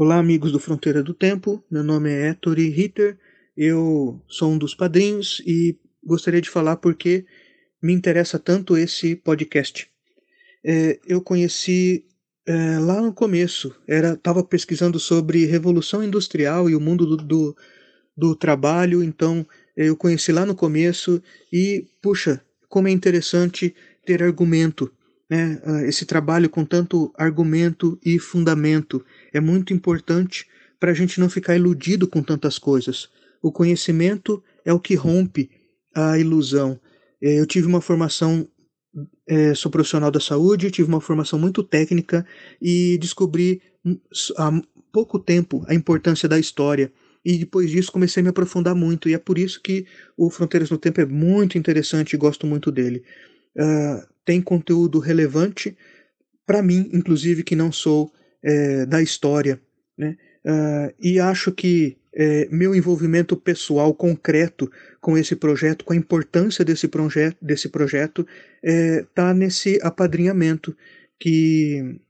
Olá, amigos do Fronteira do Tempo. Meu nome é Ettore Ritter. Eu sou um dos padrinhos e gostaria de falar porque me interessa tanto esse podcast. É, eu conheci é, lá no começo, estava pesquisando sobre revolução industrial e o mundo do, do, do trabalho, então eu conheci lá no começo e puxa, como é interessante ter argumento, né? Ah, esse trabalho com tanto argumento e fundamento é muito importante para a gente não ficar iludido com tantas coisas. O conhecimento é o que rompe a ilusão. É, eu tive uma formação, é, sou profissional da saúde, tive uma formação muito técnica e descobri hum, há pouco tempo a importância da história. E depois disso comecei a me aprofundar muito, e é por isso que o Fronteiras no Tempo é muito interessante e gosto muito dele. Uh, tem conteúdo relevante para mim, inclusive, que não sou é, da história. Né? Uh, e acho que é, meu envolvimento pessoal concreto com esse projeto, com a importância desse, proje desse projeto, está é, nesse apadrinhamento que,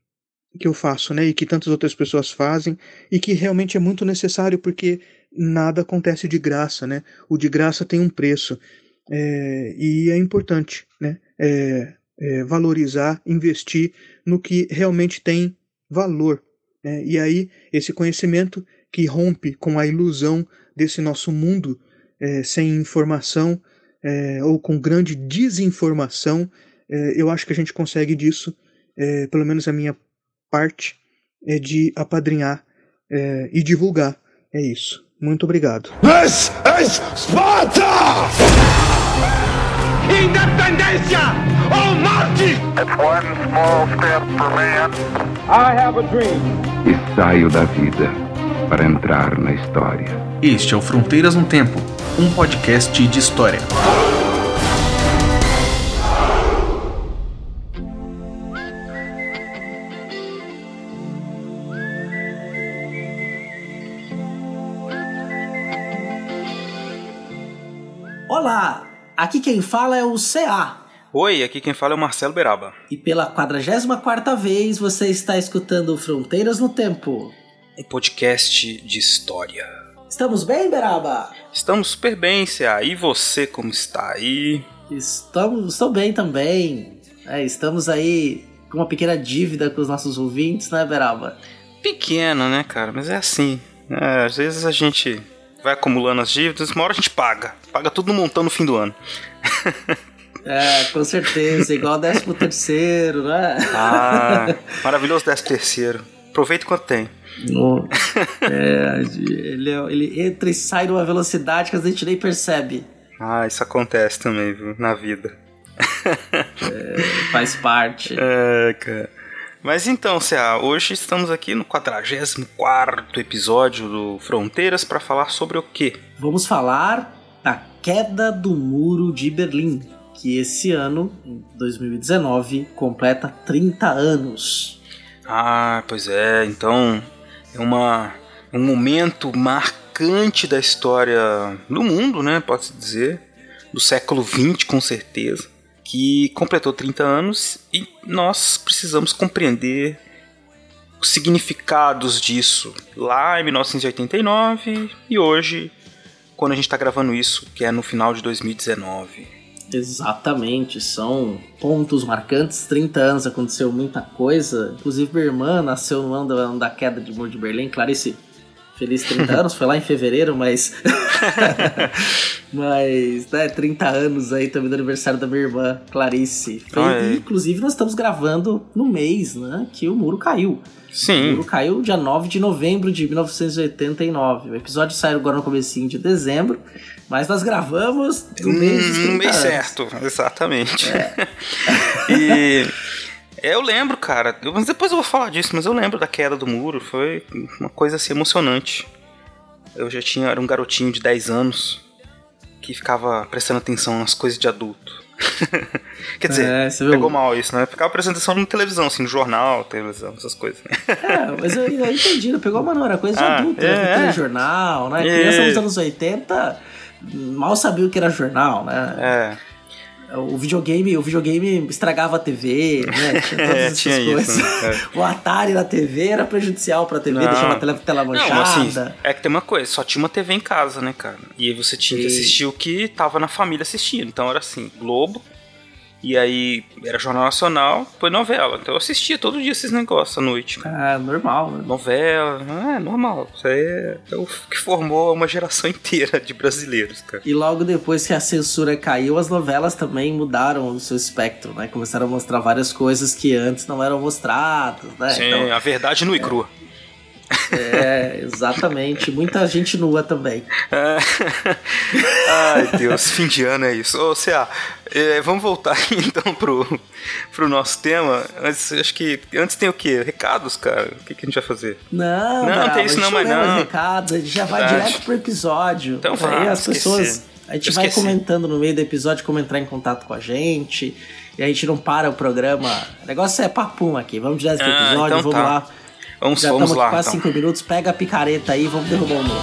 que eu faço, né, e que tantas outras pessoas fazem, e que realmente é muito necessário, porque nada acontece de graça, né? O de graça tem um preço. É, e é importante né? É, é, valorizar, investir no que realmente tem valor. Né? E aí, esse conhecimento que rompe com a ilusão desse nosso mundo é, sem informação é, ou com grande desinformação, é, eu acho que a gente consegue disso, pelo menos a minha parte, é de apadrinhar e divulgar. É isso. Muito obrigado. This is Sparta! Independência ou morte! It's one small step for man. I have a dream. E saio da vida para entrar na história. Este é o Fronteiras no Tempo, um podcast de história. Olá, aqui quem fala é o CA. Oi, aqui quem fala é o Marcelo Beraba. E pela 44 vez você está escutando Fronteiras no Tempo um podcast de história. Estamos bem, Beraba? Estamos super bem, Cia. E você, como está aí? Estamos, estou bem também. É, estamos aí com uma pequena dívida com os nossos ouvintes, né, Beraba? Pequena, né, cara? Mas é assim. É, às vezes a gente vai acumulando as dívidas, uma hora a gente paga. Paga tudo no montão no fim do ano. É, com certeza, igual o 13 terceiro, né? Ah, maravilhoso 13 terceiro. Aproveita quanto tem. No, é, ele, é, ele entra e sai numa velocidade que a gente nem percebe. Ah, isso acontece também, viu, na vida. É, faz parte. É, cara. Mas então, Cea, hoje estamos aqui no 44 episódio do Fronteiras para falar sobre o quê? Vamos falar da queda do Muro de Berlim, que esse ano, em 2019, completa 30 anos. Ah, pois é, então é uma, um momento marcante da história do mundo, né, pode-se dizer, do século XX com certeza, que completou 30 anos e nós precisamos compreender os significados disso lá em 1989 e hoje, quando a gente está gravando isso, que é no final de 2019. Exatamente, são pontos marcantes. 30 anos aconteceu muita coisa. Inclusive, minha irmã nasceu no ano da, queda de Muro de Berlim. Clarice, feliz 30 anos, foi lá em fevereiro, mas. mas, né, 30 anos aí também do aniversário da minha irmã, Clarice. Foi, ah, é. Inclusive, nós estamos gravando no mês, né, que o muro caiu. Sim. O muro caiu dia 9 de novembro de 1989. O episódio saiu agora no comecinho de dezembro. Mas nós gravamos no mês, no mês certo, exatamente. É. e eu lembro, cara, mas depois eu vou falar disso, mas eu lembro da queda do muro, foi uma coisa assim emocionante. Eu já tinha, era um garotinho de 10 anos que ficava prestando atenção nas coisas de adulto. Quer dizer, é, pegou mal isso, né? Ficava prestando atenção na televisão, assim, no jornal, televisão, essas coisas. é, mas eu, eu entendi, pegou mal não, era coisa de ah, adulto, né? é, né? Telejornal, né? É. Criança nos anos 80 mal sabia o que era jornal, né? É. O videogame, o videogame estragava a TV, né? Tinha todas É, essas tinha isso, coisas. né? O Atari na TV era prejudicial pra TV, Não. deixava a tela, tela manchada. Não, assim, é que tem uma coisa, só tinha uma TV em casa, né, cara? E aí você tinha que Sim. assistir o que tava na família assistindo. Então era assim, Globo, e aí era Jornal Nacional, depois novela. Então eu assistia todo dia esses negócios à noite. Ah, normal, né? Novela, é normal. Isso aí é, é o que formou uma geração inteira de brasileiros, cara. E logo depois que a censura caiu, as novelas também mudaram o seu espectro, né? Começaram a mostrar várias coisas que antes não eram mostradas, né? Sim, Então, a verdade nua e crua. É, exatamente. Muita gente nua também. É. Ai, Deus, fim de ano é isso. Ô, Cea, é, vamos voltar então pro, pro nosso tema. Mas acho que antes tem o quê? Recados, cara? O que, que a gente vai fazer? Não, Não, tem isso não, mas não. recados, a gente já vai Verdade. direto pro episódio. Então vai, as esqueci. pessoas. A gente vai comentando no meio do episódio como entrar em contato com a gente. E a gente não para o programa. O negócio é papum aqui. Vamos direto pro Ah, episódio, então vamos tá. lá. Vamos, Já vamos estamos aqui lá. quase Então. cinco minutos. Pega a picareta aí e vamos derrubar o muro.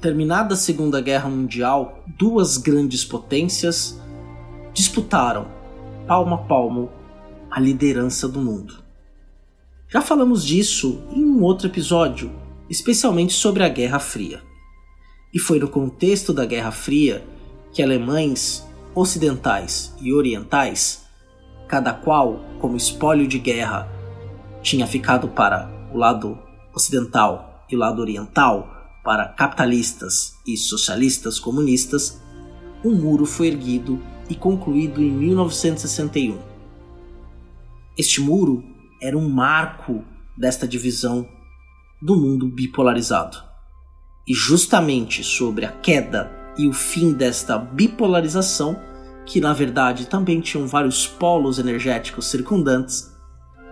Terminada a Segunda Guerra Mundial, duas grandes potências disputaram, palmo a palmo, a liderança do mundo. Já falamos disso em um outro episódio, especialmente sobre a Guerra Fria. E foi no contexto da Guerra Fria que alemães ocidentais e orientais, cada qual como espólio de guerra, tinha ficado para o lado ocidental e o lado oriental, para capitalistas e socialistas comunistas, um muro foi erguido e concluído em 1961. Este muro era um marco desta divisão do mundo bipolarizado. E justamente sobre a queda e o fim desta bipolarização, que na verdade também tinham vários polos energéticos circundantes,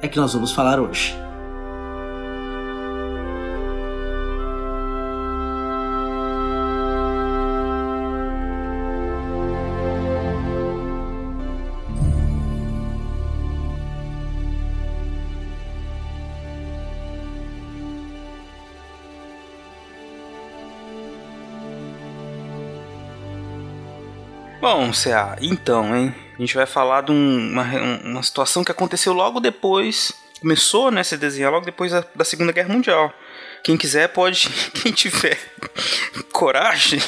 é que nós vamos falar hoje. Bom, CA, então, hein? A gente vai falar de um- uma, uma situação que aconteceu logo depois. Começou né, a se desenhar logo depois da, da Segunda Guerra Mundial. Quem quiser pode, quem tiver coragem,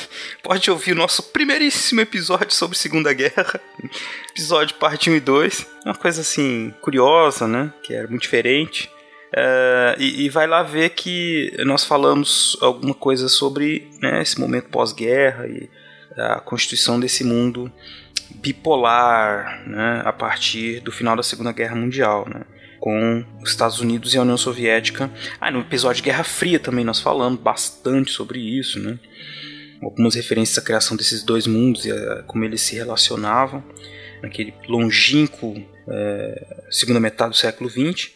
pode ouvir o nosso primeiríssimo episódio sobre Segunda Guerra. Episódio parte 1 e 2. Uma coisa assim, curiosa, né? Que era muito diferente. É, e, e vai lá ver que nós falamos alguma coisa sobre né, esse momento pós-guerra e a constituição desse mundo bipolar né, a partir do final da Segunda Guerra Mundial, né, com os Estados Unidos e a União Soviética. Ah, no episódio de Guerra Fria também nós falamos bastante sobre isso, né, algumas referências à criação desses dois mundos e a, como eles se relacionavam naquele longínquo é, segunda metade do século XX.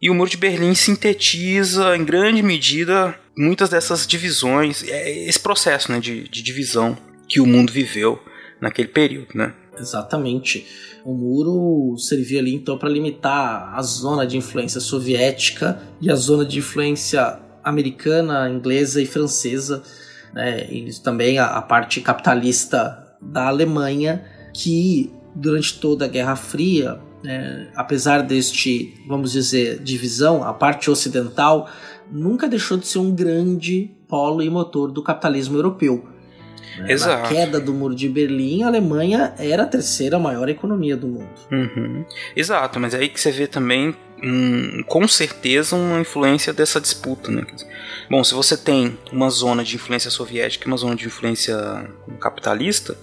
E o Muro de Berlim sintetiza, em grande medida, muitas dessas divisões, é, esse processo né, de, de divisão que o mundo viveu naquele período, né? Exatamente. O muro servia ali então para limitar a zona de influência soviética e a zona de influência americana, inglesa e francesa, né? e também a, a parte capitalista da Alemanha, que durante toda a Guerra Fria, né, apesar deste, vamos dizer, divisão, a parte ocidental nunca deixou de ser um grande polo e motor do capitalismo europeu. Né? Exato. Na queda do Muro de Berlim, a Alemanha era a terceira maior economia do mundo. Uhum. Exato, mas é aí que você vê também, hum, com certeza, uma influência dessa disputa. Né? Bom, se você tem uma zona de influência soviética e uma zona de influência capitalista,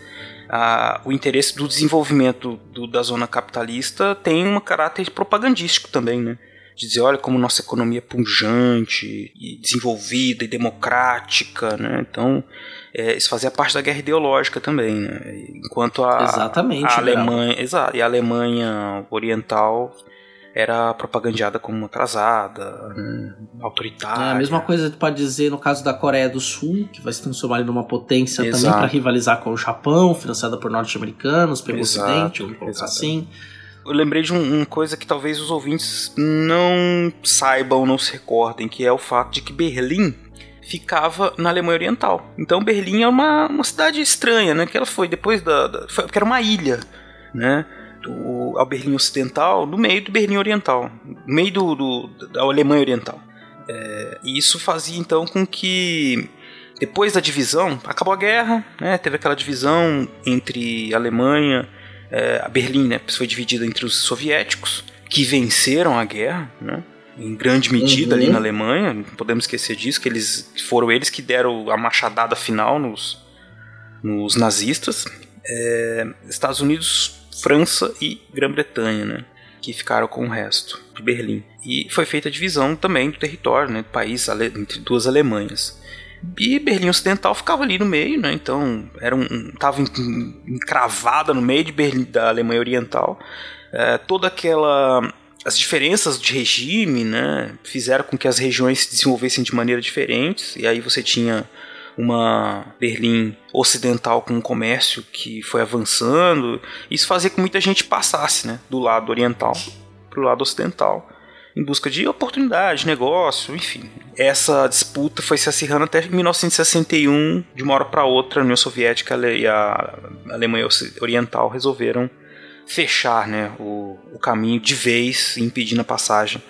ah, o interesse do desenvolvimento do- da zona capitalista tem um caráter propagandístico também, né? De dizer, olha como nossa economia é punjante, e desenvolvida e democrática, né? Então, é, isso fazia parte da guerra ideológica também, né? Enquanto a, Exatamente, a. Alemanha, exato, e a Alemanha Oriental era propagandeada como atrasada, né, autoritária. É, a mesma coisa que pode dizer no caso da Coreia do Sul, que vai se transformar numa potência também Exato. para rivalizar com o Japão, financiada por norte-americanos, pelo Exato, Ocidente, vamos colocar exato. assim. Eu lembrei de um- uma coisa que talvez os ouvintes não saibam, não se recordem, que é o fato de que Berlim ficava na Alemanha Oriental. Então Berlim é uma, uma cidade estranha, né? Que ela foi depois da, da foi, porque era uma ilha, né? Do, ao Berlim Ocidental, no meio do Berlim Oriental, no meio do, do- da Alemanha Oriental. É, e isso fazia então com que depois da divisão, acabou a guerra, né? Teve aquela divisão entre Alemanha é, a Berlim né, foi dividida entre os soviéticos, que venceram a guerra, né, em grande medida Uhum. ali na Alemanha, não podemos esquecer disso, que eles foram eles que deram a machadada final nos, nos nazistas. É, Estados Unidos, França e Grã-Bretanha, né, que ficaram com o resto de Berlim. E foi feita a divisão também do território, né, do país entre duas Alemanhas. E Berlim Ocidental ficava ali no meio, né? Então era um, tava en- encravada no meio de Berlim da Alemanha Oriental. É, toda aquela as diferenças de regime, né, fizeram com que as regiões se desenvolvessem de maneira diferentes. E aí você tinha uma Berlim ocidental com um comércio que foi avançando. Isso fazia com que muita gente passasse, né, do lado oriental para o lado ocidental em busca de oportunidade, negócio, enfim. Essa disputa foi se acirrando até 1961, de uma hora para outra, a União Soviética e a Alemanha Oriental resolveram fechar né, o, o caminho de vez, impedindo a passagem.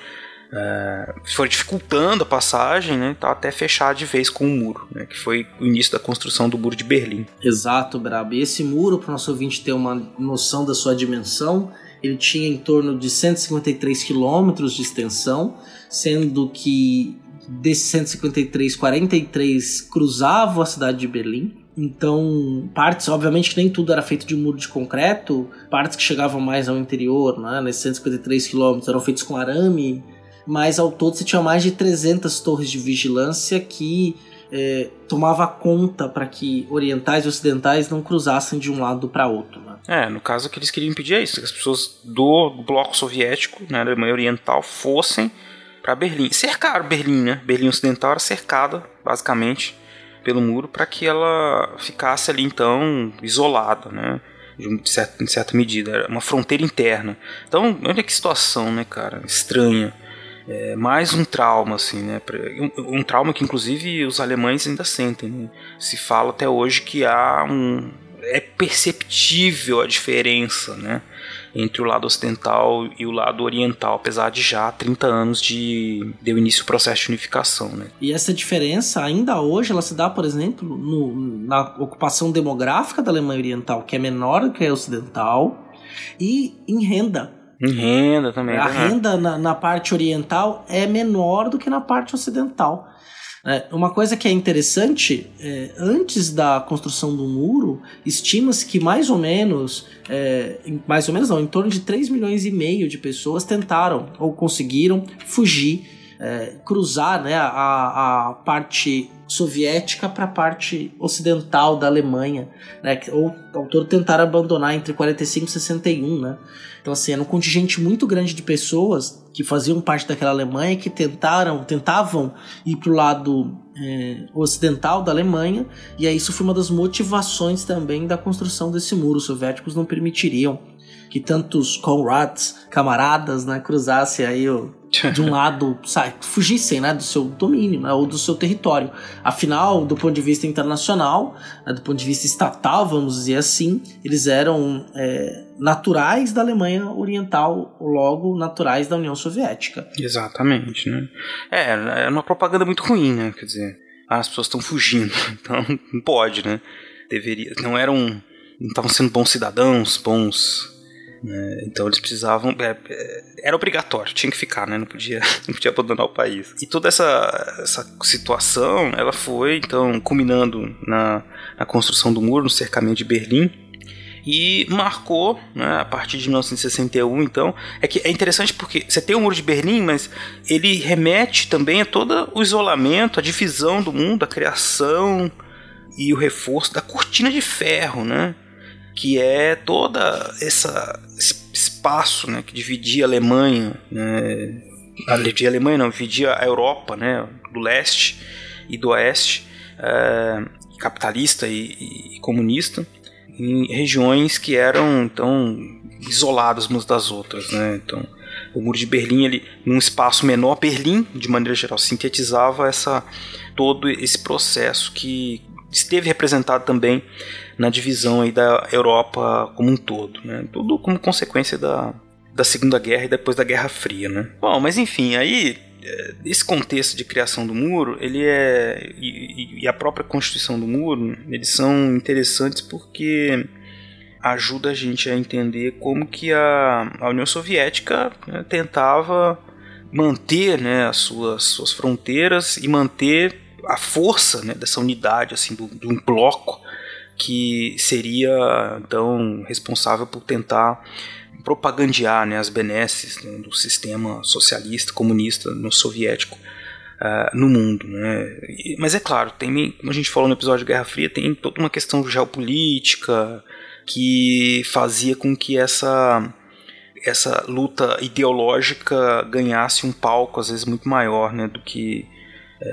É, foi dificultando a passagem, né, até fechar de vez com o muro, né, que foi o início da construção do muro de Berlim. Exato, Brabo. E esse muro, para o nosso ouvinte ter uma noção da sua dimensão, ele tinha em torno de 153 quilômetros de extensão, sendo que desses 153, 43 cruzavam a cidade de Berlim. Então, partes, obviamente que nem tudo era feito de muro de concreto, partes que chegavam mais ao interior, né, nesses 153 quilômetros, eram feitos com arame, mas ao todo você tinha mais de 300 torres de vigilância que é, tomava conta para que orientais e ocidentais não cruzassem de um lado para outro. Né? É, no caso o que eles queriam impedir é isso, que as pessoas do bloco soviético, né, da Alemanha Oriental, fossem para Berlim. Cercaram Berlim, né? Berlim Ocidental era cercada, basicamente, pelo muro para que ela ficasse ali então isolada, né? De, um- de certa, certa medida, era uma fronteira interna. Então, olha que situação, né, cara? Estranha. É, mais um trauma, assim, né? Um, um trauma que, inclusive, os alemães ainda sentem. Né? Se fala até hoje que há um. É perceptível a diferença, né? Entre o lado ocidental e o lado oriental, apesar de já 30 anos de deu início o processo de unificação, né? E essa diferença, ainda hoje, ela se dá, por exemplo, no- na ocupação demográfica da Alemanha Oriental, que é menor do que a ocidental, e em renda. Em renda também. A né? renda na, na parte oriental é menor do que na parte ocidental. É, uma coisa que é interessante, é, antes da construção do muro, estima-se que mais ou menos, é, mais ou menos não, em torno de 3 milhões e meio de pessoas tentaram ou conseguiram fugir, é, cruzar né, a, a parte soviética para a parte ocidental da Alemanha, né, ou ao todo tentaram abandonar entre 45 e 61, né? Então, assim, era um contingente muito grande de pessoas que faziam parte daquela Alemanha que tentaram, tentavam ir para o lado é, ocidental da Alemanha, e aí isso foi uma das motivações também da construção desse muro. Os soviéticos não permitiriam que tantos comrades, camaradas, né, cruzassem aí o, de um lado, sai, fugissem, né, do seu domínio, né, ou do seu território. Afinal, do ponto de vista internacional, né, do ponto de vista estatal, vamos dizer assim, eles eram é, naturais da Alemanha Oriental, logo naturais da União Soviética. Exatamente, né? É, é uma propaganda muito ruim, né? Quer dizer, ah, as pessoas estão fugindo, então não pode, né? Deveria, não eram, não estavam sendo bons cidadãos, bons, né? Então eles precisavam, é, é, era obrigatório, tinha que ficar, né? Não podia, não podia abandonar o país. E toda essa, essa situação, ela foi então culminando na, na construção do muro, no cercamento de Berlim e marcou, né, a partir de 1961, então, é que é interessante porque você tem o Muro de Berlim, mas ele remete também a todo o isolamento, a divisão do mundo, a criação e o reforço da cortina de ferro, né? Que é toda essa esse, espaço né, que dividia a Alemanha, né, a, dividia a Alemanha não, dividia a Europa, né, do leste e do oeste, é, capitalista e, e comunista, em regiões que eram então isoladas umas das outras, né? Então, o muro de Berlim, ele, num espaço menor, Berlim, de maneira geral, sintetizava essa todo esse processo que esteve representado também na divisão aí da Europa como um todo, né? Tudo como consequência da, da Segunda Guerra e depois da Guerra Fria, né? Bom, mas enfim, aí eh, esse contexto de criação do muro, ele é e, e a própria constituição do muro, eles são interessantes porque ajuda a gente a entender como que a, a União Soviética né, tentava manter né, as suas, suas fronteiras e manter a força né, dessa unidade assim do, de um bloco que seria então responsável por tentar propagandear né, as benesses né, do sistema socialista comunista no soviético uh, no mundo né? Mas é claro tem como a gente falou no episódio de Guerra Fria tem toda uma questão geopolítica que fazia com que essa essa luta ideológica ganhasse um palco às vezes muito maior né, do que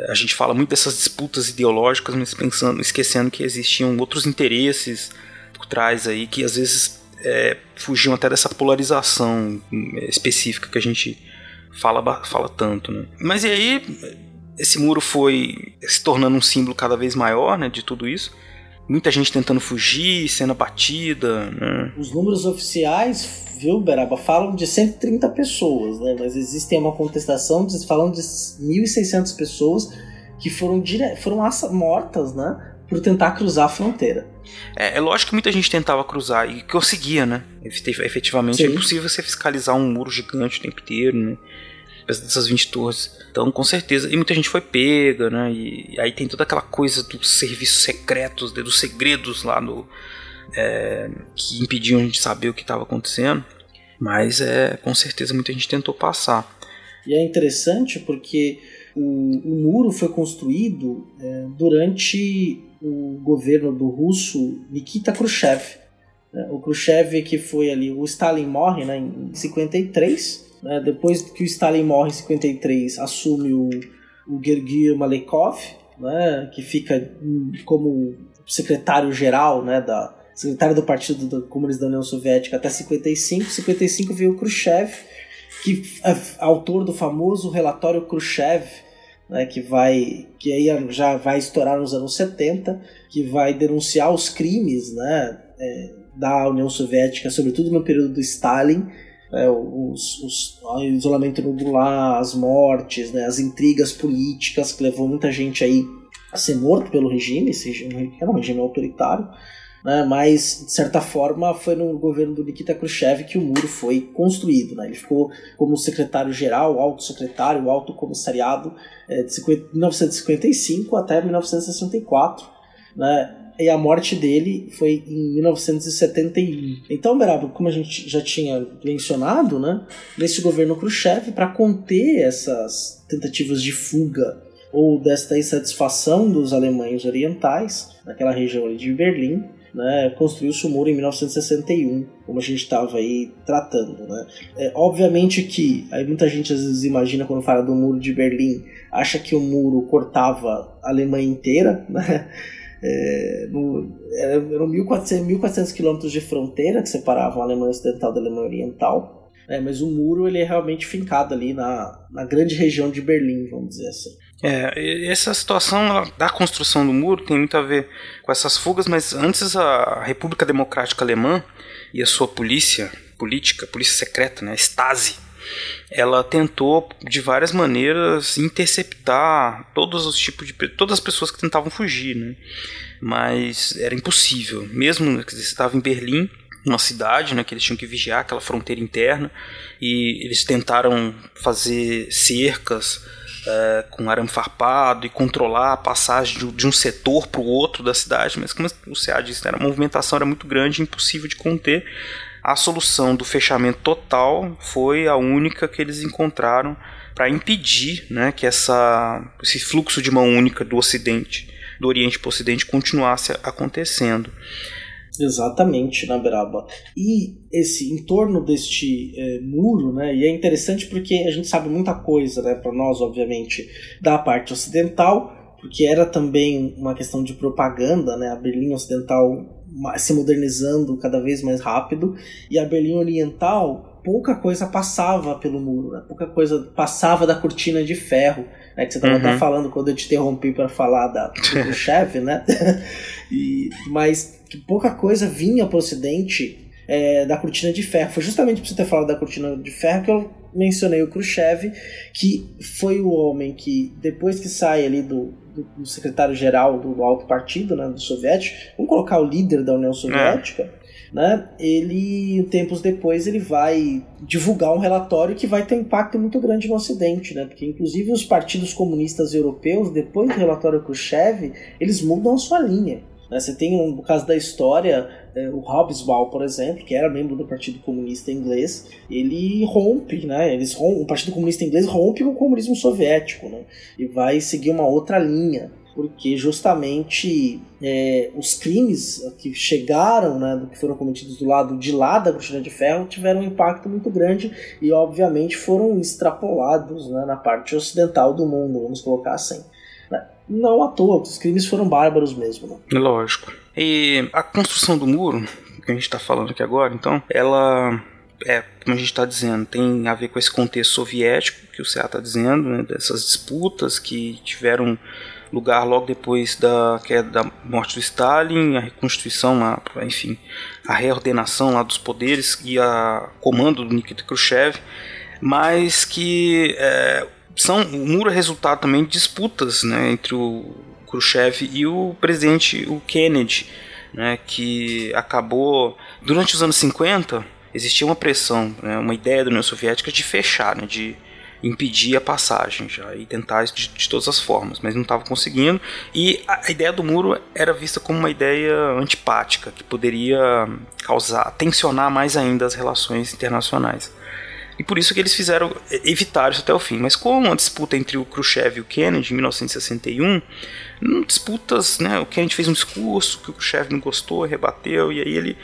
a gente fala muito dessas disputas ideológicas, mas pensando, esquecendo que existiam outros interesses por trás aí que às vezes é, fugiam até dessa polarização específica que a gente fala, fala tanto. Né? Mas e aí esse muro foi se tornando um símbolo cada vez maior né, de tudo isso. Muita gente tentando fugir, sendo abatida. Né? Os números oficiais, viu, Beraba, falam de 130 pessoas, né? Mas existem uma contestação de, falando de 1.600 pessoas que foram, dire... foram mortas, né? Por tentar cruzar a fronteira. É, é, lógico que muita gente tentava cruzar e conseguia, né? Efetivamente Sim. é impossível você fiscalizar um muro gigante o tempo inteiro, né? Dessas 20 torres. Então, com certeza. E muita gente foi pega, né? E, e aí tem toda aquela coisa dos serviços secretos, dos segredos lá no. É, que impediam a gente saber o que estava acontecendo. Mas é com certeza muita gente tentou passar. E é interessante porque o, o muro foi construído é, durante o governo do russo Nikita Khrushchev. É, o Khrushchev que foi ali, o Stalin morre né, em 53 né? Depois que o Stalin morre em 53, assume o, o Gergiev Malekov, né? que fica como secretário-geral né? da secretário do Partido do Comunista da União Soviética até 55. 55 veio o Khrushchev, que é autor do famoso relatório Khrushchev, né, que vai que aí já vai estourar nos anos 70, que vai denunciar os crimes né, é, da União Soviética, sobretudo no período do Stalin, é, os, os, o isolamento nubular, as mortes, né, as intrigas políticas que levou muita gente aí a ser morto pelo regime, esse regime era um regime autoritário, né, mas de certa forma foi no governo do Nikita Khrushchev que o muro foi construído. Né, ele ficou como secretário-geral, alto secretário, alto comissariado é, de 1955 até 1964. Né, e a morte dele foi em 1971. Então, Beraba, como a gente já tinha mencionado, né, nesse governo Khrushchev, para conter essas tentativas de fuga ou desta insatisfação dos alemães orientais, naquela região de Berlim, né, construiu-se o muro em 1961, como a gente estava aí tratando. Né. É, obviamente que aí muita gente às vezes imagina quando fala do muro de Berlim, acha que o muro cortava a Alemanha inteira, né? É, no, eram 1.400, 1.400 quilômetros de fronteira que separavam a Alemanha Ocidental da Alemanha Oriental, é, mas o muro ele é realmente fincado ali na, na grande região de Berlim, vamos dizer assim. É, essa situação da construção do muro tem muito a ver com essas fugas, mas antes a República Democrática Alemã e a sua polícia política, polícia secreta, né, Stasi, ela tentou de várias maneiras interceptar todos os tipos de todas as pessoas que tentavam fugir, né? Mas era impossível. Mesmo que estava em Berlim, uma cidade, né, que eles tinham que vigiar aquela fronteira interna e eles tentaram fazer cercas é, com arame farpado e controlar a passagem de, de um setor para o outro da cidade, mas como o CA disse, né, a movimentação era muito grande, impossível de conter a solução do fechamento total foi a única que eles encontraram para impedir né, que essa, esse fluxo de mão única do Ocidente, do Oriente para o Ocidente, continuasse acontecendo. Exatamente, na Beraba. E esse em torno deste é, muro, né? E é interessante porque a gente sabe muita coisa, né? Para nós, obviamente, da parte ocidental, porque era também uma questão de propaganda, né? A Berlim Ocidental se modernizando cada vez mais rápido e a Berlim Oriental pouca coisa passava pelo muro, né? pouca coisa passava da cortina de ferro, né? que você estava Uhum. até falando quando eu te interrompi para falar da, do Khrushchev, né? e, mas que pouca coisa vinha para o Ocidente é, da cortina de ferro. Foi justamente por você ter falado da cortina de ferro que eu mencionei o Khrushchev, que foi o homem que, depois que sai ali do, do, do secretário-geral do, alto partido, né, do soviético, vamos colocar o líder da União Soviética, né, ele, tempos depois, ele vai divulgar um relatório que vai ter um impacto muito grande no Ocidente, né, porque inclusive os partidos comunistas europeus, depois do relatório Khrushchev, eles mudam a sua linha. Né? Você tem, um, no caso da história, é, o Hobsbawm, por exemplo, que era membro do Partido Comunista Inglês, ele rompe, né? Eles rom o Partido Comunista Inglês rompe com o comunismo soviético, né? E vai seguir uma outra linha, porque justamente é, os crimes que chegaram, né, que foram cometidos do lado de lá da cortina de ferro, tiveram um impacto muito grande e, obviamente, foram extrapolados né, na parte ocidental do mundo, vamos colocar assim. Não à toa, os crimes foram bárbaros mesmo. Né? Lógico. E a construção do muro, que a gente está falando aqui agora, então, ela é, como a gente está dizendo, tem a ver com esse contexto soviético que o CA está dizendo, né, dessas disputas que tiveram lugar logo depois da queda da morte do Stalin, a reconstituição lá, enfim, a reordenação lá dos poderes e a comando do Nikita Khrushchev, mas que é, são o muro é resultado também de disputas né, entre o Khrushchev e o presidente o Kennedy, né, que acabou durante os anos 50 existia uma pressão, né, uma ideia da União Soviética de fechar, né, de impedir a passagem já e tentar de, de todas as formas, mas não estava conseguindo. E a, a ideia do muro era vista como uma ideia antipática que poderia causar, tensionar mais ainda as relações internacionais. E por isso que eles fizeram evitar isso até o fim. Mas com a disputa entre o Khrushchev e o Kennedy em 1961, hum, disputas, né, o Kennedy fez um discurso que o Khrushchev não gostou, rebateu, e aí ele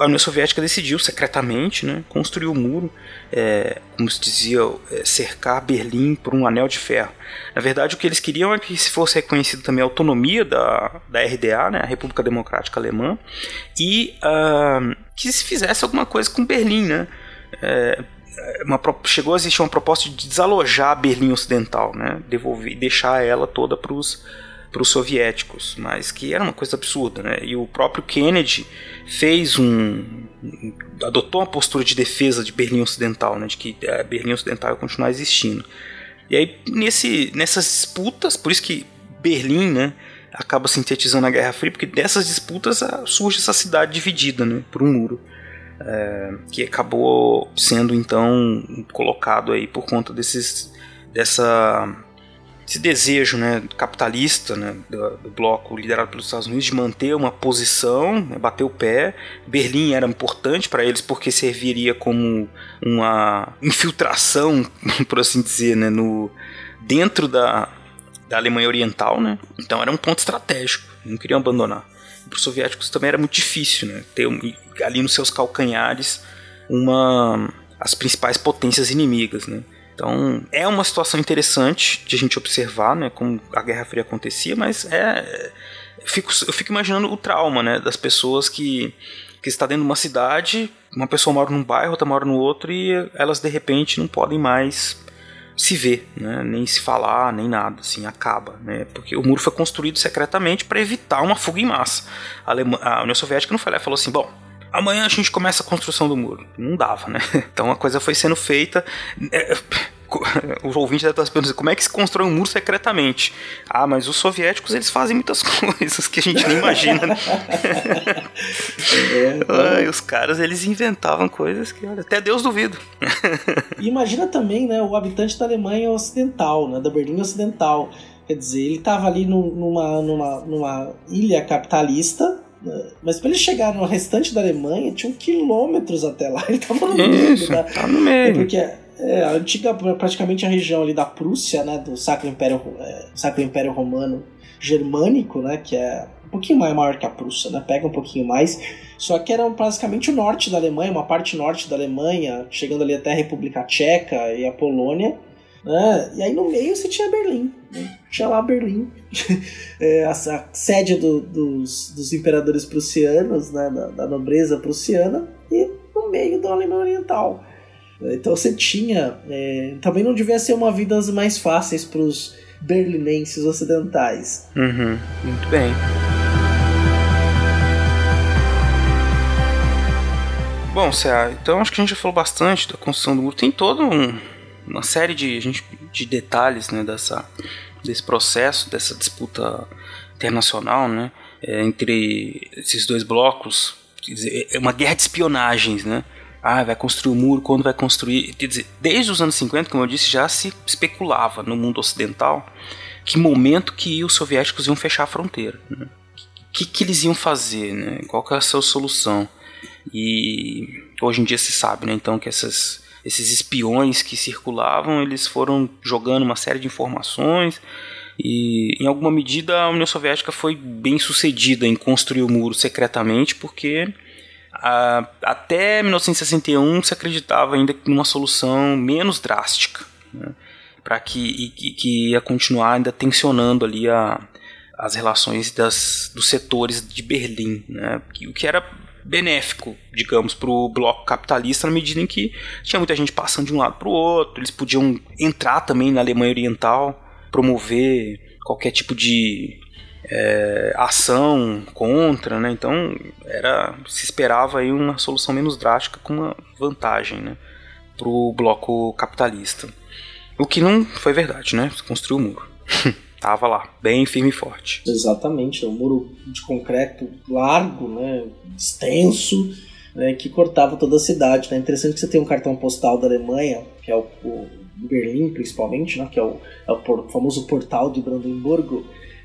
a União Soviética decidiu secretamente né, construir o muro, é, como se dizia, é, cercar Berlim por um anel de ferro. Na verdade, o que eles queriam é que se fosse reconhecido também a autonomia da, da RDA, né, a República Democrática Alemã, e uh, que se fizesse alguma coisa com Berlim. Né, é, uma, chegou a existir uma proposta de desalojar Berlim Ocidental, né, devolver, deixar ela toda para os soviéticos, mas que era uma coisa absurda, né? E o próprio Kennedy fez um, adotou uma postura de defesa de Berlim Ocidental, né? De que a Berlim Ocidental ia continuar existindo. E aí nesse, nessas disputas, por isso que Berlim, né? Acaba sintetizando a Guerra Fria, porque dessas disputas surge essa cidade dividida, né? Por um muro. É, que acabou sendo então colocado aí por conta desses dessa esse desejo né, capitalista né, do, do, bloco liderado pelos Estados Unidos de manter uma posição, né, bater o pé. Berlim era importante para eles porque serviria como uma infiltração, por assim dizer, né, no, dentro da, da Alemanha Oriental. Né? Então era um ponto estratégico, não queriam abandonar. Para os soviéticos também era muito difícil né, ter ali nos seus calcanhares uma, as principais potências inimigas. Né? Então é uma situação interessante de a gente observar, né, como a Guerra Fria acontecia, mas é eu fico, eu fico imaginando o trauma, né, das pessoas que que está dentro de uma cidade, uma pessoa mora num bairro, outra mora no outro e elas de repente não podem mais se ver, né, nem se falar, nem nada, assim, acaba, né, porque o muro foi construído secretamente para evitar uma fuga em massa. A, a União Soviética não e falou assim, bom, amanhã a gente começa a construção do muro. Não dava, né? Então a coisa foi sendo feita. Os ouvintes devem estar se perguntando como é que se constrói um muro secretamente. Ah, mas os soviéticos eles fazem muitas coisas que a gente nem imagina. Né? É, então... Ai, os caras eles inventavam coisas que olha, até Deus duvida. e imagina também, né, o habitante da Alemanha Ocidental, né, da Berlim Ocidental. Quer dizer, ele estava ali numa, numa, numa ilha capitalista mas para ele chegar no restante da Alemanha, tinham quilômetros até lá. Ele tava no Isso, meio. Tá no meio. Porque é, a antiga, praticamente a região ali da Prússia, né, do Sacro Império, é, Sacro Império Romano Germânico, né, que é um pouquinho maior que a Prússia, né? Pega um pouquinho mais. Só que era basicamente o norte da Alemanha, uma parte norte da Alemanha, chegando ali até a República Tcheca e a Polônia. Né? E aí no meio você tinha Berlim. Né? Tinha lá Berlim, é, a, a sede do- dos, dos imperadores prussianos, né? da, da nobreza prussiana, e no meio da Alemanha Oriental. Então você tinha. é, também não devia ser uma vida mais fáceis para os berlinenses ocidentais. Uhum, muito bem. Bom, Cé, então acho que a gente já falou bastante da construção do muro. Tem toda um- uma série de, gente- de detalhes né, dessa, desse processo, dessa disputa internacional né, é, entre esses dois blocos. É uma guerra de espionagens, né? Ah, vai construir o muro, quando vai construir. Quer dizer, desde os anos 50, como eu disse, já se especulava no mundo ocidental que momento que os soviéticos iam fechar a fronteira. Né? O que, que eles iam fazer, né? Qual que era a sua solução? E hoje em dia se sabe, né? Então que essas, esses espiões que circulavam, eles foram jogando uma série de informações e em alguma medida a União Soviética foi bem sucedida em construir o muro secretamente, porque até 1961 se acreditava ainda numa solução menos drástica, né? para que, e- que, ia continuar ainda tensionando ali a, as relações das, dos setores de Berlim, né? O que era benéfico, digamos, para o bloco capitalista na medida em que tinha muita gente passando de um lado para o outro, eles podiam entrar também na Alemanha Oriental, promover qualquer tipo de é, ação contra, né? Então era se esperava aí uma solução menos drástica com uma vantagem, né? Para o bloco capitalista. O que não foi verdade, né? Você construiu o muro. Tava lá, bem firme e forte. Exatamente, é um muro de concreto largo, né, extenso, né, que cortava toda a cidade. né? É interessante que você tem um cartão postal da Alemanha, que é o, o Berlim principalmente, né, que é o, é o famoso portal de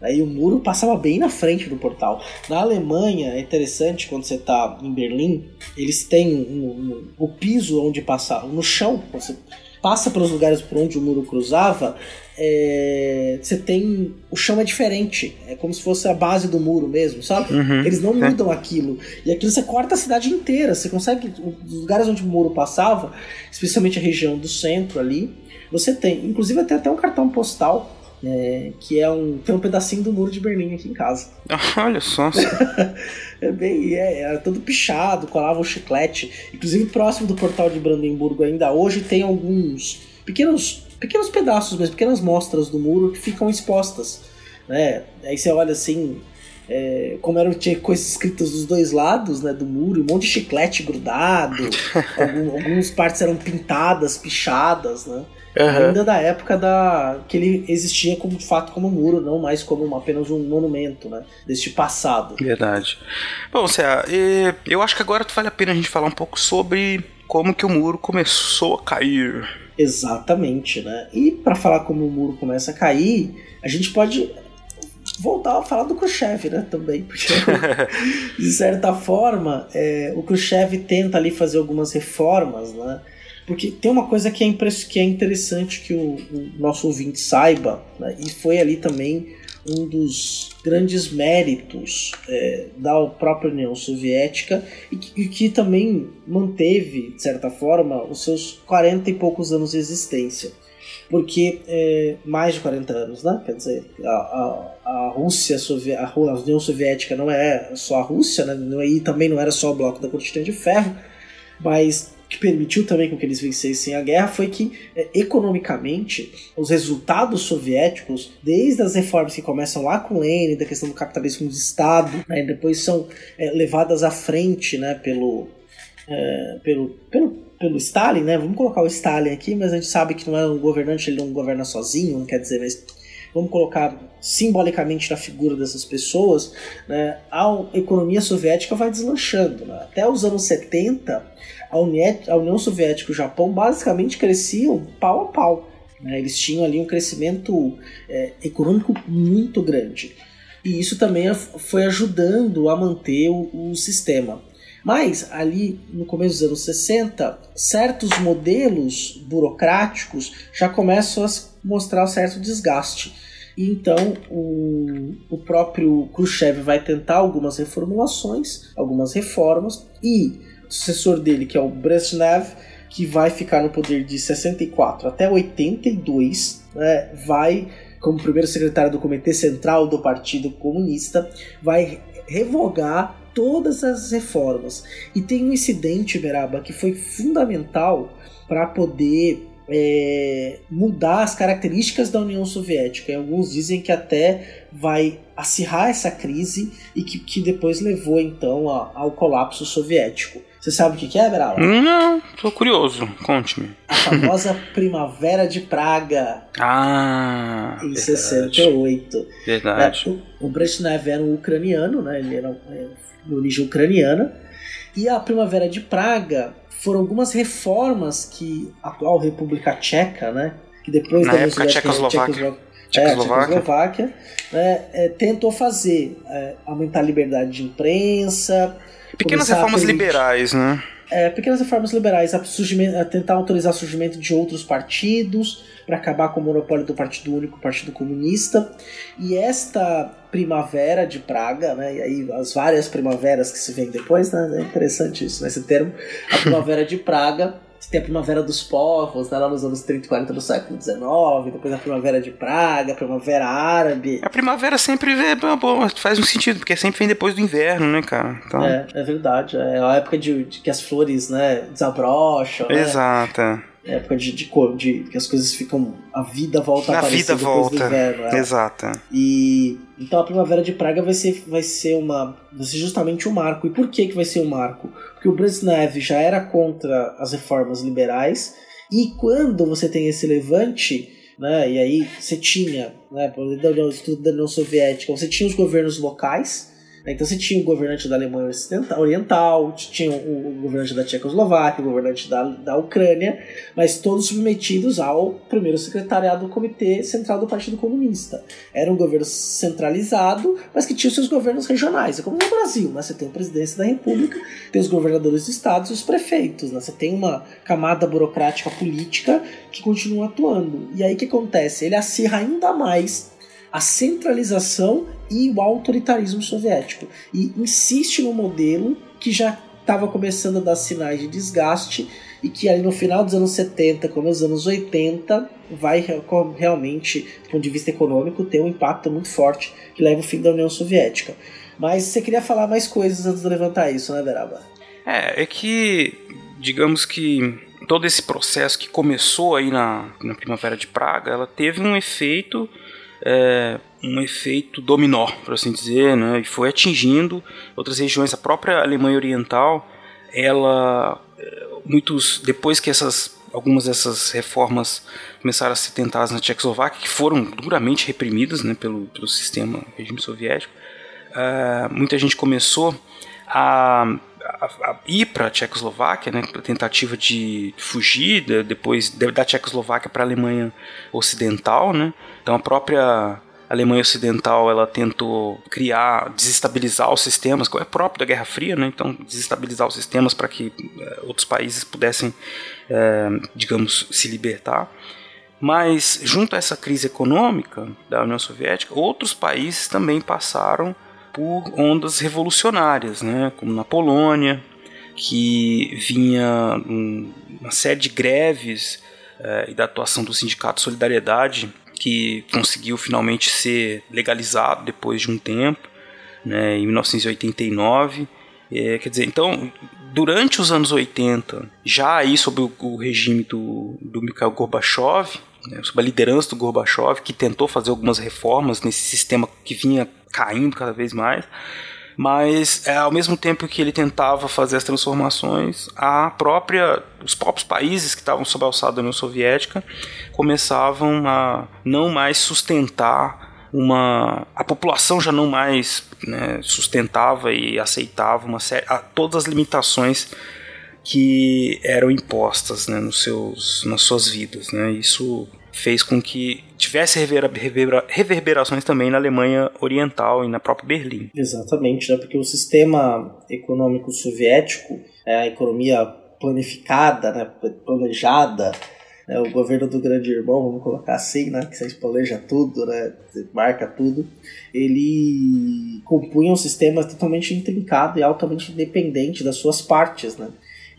Aí o muro passava bem na frente do portal. Na Alemanha, é interessante quando você está em Berlim, eles têm um- um- o piso onde passar, no chão, você passa pelos lugares por onde o muro cruzava, é, você tem. O chão é diferente. É como se fosse a base do muro mesmo, sabe? Uhum. Eles não É. mudam aquilo. E aquilo você corta a cidade inteira. Você consegue. Os lugares onde o muro passava, especialmente a região do centro ali, você tem. Inclusive tem até um cartão postal. É, que é um. Tem um pedacinho do muro de Berlim aqui em casa. Olha só. É bem. É, era todo pichado, colava o chiclete. Inclusive, próximo do portal de Brandemburgo ainda hoje tem alguns pequenos, pequenos pedaços, mas pequenas mostras do muro que ficam expostas. Né? Aí você olha assim. é, como eram, tinha coisas escritas dos dois lados né, do muro, um monte de chiclete grudado, algum, algumas partes eram pintadas, pichadas, né? Aham. Ainda da época da que ele existia como de fato como muro, não mais como uma- apenas um monumento, né? Deste passado. Verdade. Bom, Cé, e eu acho que agora vale a pena a gente falar um pouco sobre como que o muro começou a cair. Exatamente, né? E para falar como o muro começa a cair, a gente pode voltar a falar do Khrushchev, né? Também, porque de certa forma é, o Khrushchev tenta ali fazer algumas reformas, né? Porque tem uma coisa que é, que é interessante que o, o nosso ouvinte saiba, né? e foi ali também um dos grandes méritos é, da própria União Soviética e que, e que também manteve, de certa forma, os seus 40 e poucos anos de existência. Porque é, mais de 40 anos, né? Quer dizer, a, a, a Rússia, a, a União Soviética não é só a Rússia, né? Não- E também não era só o bloco da cortina de ferro, mas que permitiu também com que eles vencessem a guerra foi que, é, economicamente, os resultados soviéticos, desde as reformas que começam lá com Lenin, da questão do capitalismo de Estado, né, depois são é, levadas à frente né, pelo, é, pelo, pelo, pelo Stalin, né? Vamos colocar o Stalin aqui, mas a gente sabe que não é um governante, ele não governa sozinho, não quer dizer, mas vamos colocar simbolicamente na figura dessas pessoas, né, a economia soviética vai deslanchando. Né? Até os anos 70, a, União Soviética e o Japão basicamente cresciam pau a pau. né? Eles tinham ali um crescimento é, econômico muito grande. E isso também foi ajudando a manter o, o sistema. Mas ali no começo dos anos 60, certos modelos burocráticos já começam a mostrar um certo desgaste. E então o, o próprio Khrushchev vai tentar algumas reformulações, algumas reformas, e sucessor dele, que é o Brezhnev, que vai ficar no poder de 64 até 82, né, vai, como primeiro secretário do Comitê Central do Partido Comunista, vai revogar todas as reformas. E tem um incidente, Beraba, que foi fundamental para poder é, mudar as características da União Soviética. E alguns dizem que até vai acirrar essa crise e que, que depois levou então a- ao colapso soviético. Você sabe o que que é, Beraba? Não, tô curioso. Conte-me. A famosa Primavera de Praga, Ah, em verdade. 68. Verdade. É, o, Brezhnev era um ucraniano, né? ele era é, de origem ucraniana. E a Primavera de Praga foram algumas reformas que a atual República Tcheca, né? Que depois Na da época, Tchecoslováquia. É, Tchecoslováquia. Tchecoslováquia, né, é, tentou fazer, é, aumentar a liberdade de imprensa, Pequenas reformas permitir- liberais, né? é, pequenas reformas liberais, a, a tentar autorizar o surgimento de outros partidos para acabar com o monopólio do Partido Único, o Partido Comunista. E esta primavera de Praga, né, e aí as várias primaveras que se vêm depois, né, é interessante isso, né, esse termo, a primavera de Praga. Você tem a Primavera dos Povos, né, lá nos anos 30 e 40 do século XIX, depois a Primavera de Praga, a Primavera Árabe. A primavera sempre é boa, faz um sentido, porque sempre vem depois do inverno, né, cara? Então, É, é verdade, é a época de, de que as flores né, desabrocham, né? Exato. é. É época de, de, de que as coisas ficam. A vida volta a A aparecer vida depois volta. do inverno. é. Exato. E então a Primavera de Praga vai ser, vai ser uma vai ser justamente um marco. E por que que vai ser um marco? Porque o Brezhnev já era contra as reformas liberais e quando você tem esse levante, né, e aí você tinha, né, da União Soviética, você tinha os governos locais. Né, Então você tinha o governante da Alemanha Oriental, tinha o, governante da Tchecoslováquia, o governante da, da Ucrânia, mas todos submetidos ao primeiro secretariado do Comitê Central do Partido Comunista. Era um governo centralizado, mas que tinha os seus governos regionais. É como no Brasil, né? Você tem a presidência da República, tem os governadores de estados e os prefeitos, né? Você tem uma camada burocrática política que continua atuando. E aí o que acontece? Ele acirra ainda mais a centralização e o autoritarismo soviético. E insiste no modelo que já estava começando a dar sinais de desgaste e que aí no final dos anos 70, começo dos anos 80, vai realmente, do ponto de vista econômico, ter um impacto muito forte que leva ao fim da União Soviética. Mas você queria falar mais coisas antes de levantar isso, né, Beraba? É, é que, digamos que todo esse processo que começou aí na, na Primavera de Praga, ela teve um efeito, é, um efeito dominó, por assim dizer, né, e foi atingindo outras regiões. A própria Alemanha Oriental, ela, é, muitos, depois que essas, algumas dessas reformas começaram a ser tentadas na Tchecoslováquia, que foram duramente reprimidas, né, pelo, pelo sistema, regime soviético, ah, muita gente começou a, a- a ir para a Tchecoslováquia, né, tentativa de fugir de- depois de- da Tchecoslováquia para a Alemanha Ocidental, né? Então a própria Alemanha Ocidental ela tentou criar, desestabilizar os sistemas, que é próprio da Guerra Fria, né? Então desestabilizar os sistemas para que eh, outros países pudessem, eh, digamos, se libertar. Mas, junto a essa crise econômica da União Soviética, outros países também passaram por ondas revolucionárias, né? como na Polônia, que vinha um- uma série de greves eh, e da atuação do Sindicato Solidariedade, que conseguiu finalmente ser legalizado depois de um tempo, né, em 1989. Eh, quer dizer, então, durante os anos 80, já aí sob o, o regime do, do Mikhail Gorbachev, né, sob a liderança do Gorbachev, que tentou fazer algumas reformas nesse sistema que vinha caindo cada vez mais, mas é, ao mesmo tempo que ele tentava fazer as transformações, a própria, os próprios países que estavam sob a alçada da União Soviética começavam a não mais sustentar uma a população já não mais né, sustentava e aceitava uma série a, todas as limitações que eram impostas né, nos seus, nas suas vidas. Né? Isso fez com que tivesse reverbera- reverbera- reverberações também na Alemanha Oriental e na própria Berlim. Exatamente, né? porque o sistema econômico soviético, é, a economia planificada, né? planejada, né, o governo do grande irmão, vamos colocar assim, né, que você planeja tudo, né, marca tudo, ele compunha um sistema totalmente intrincado e altamente independente das suas partes, né.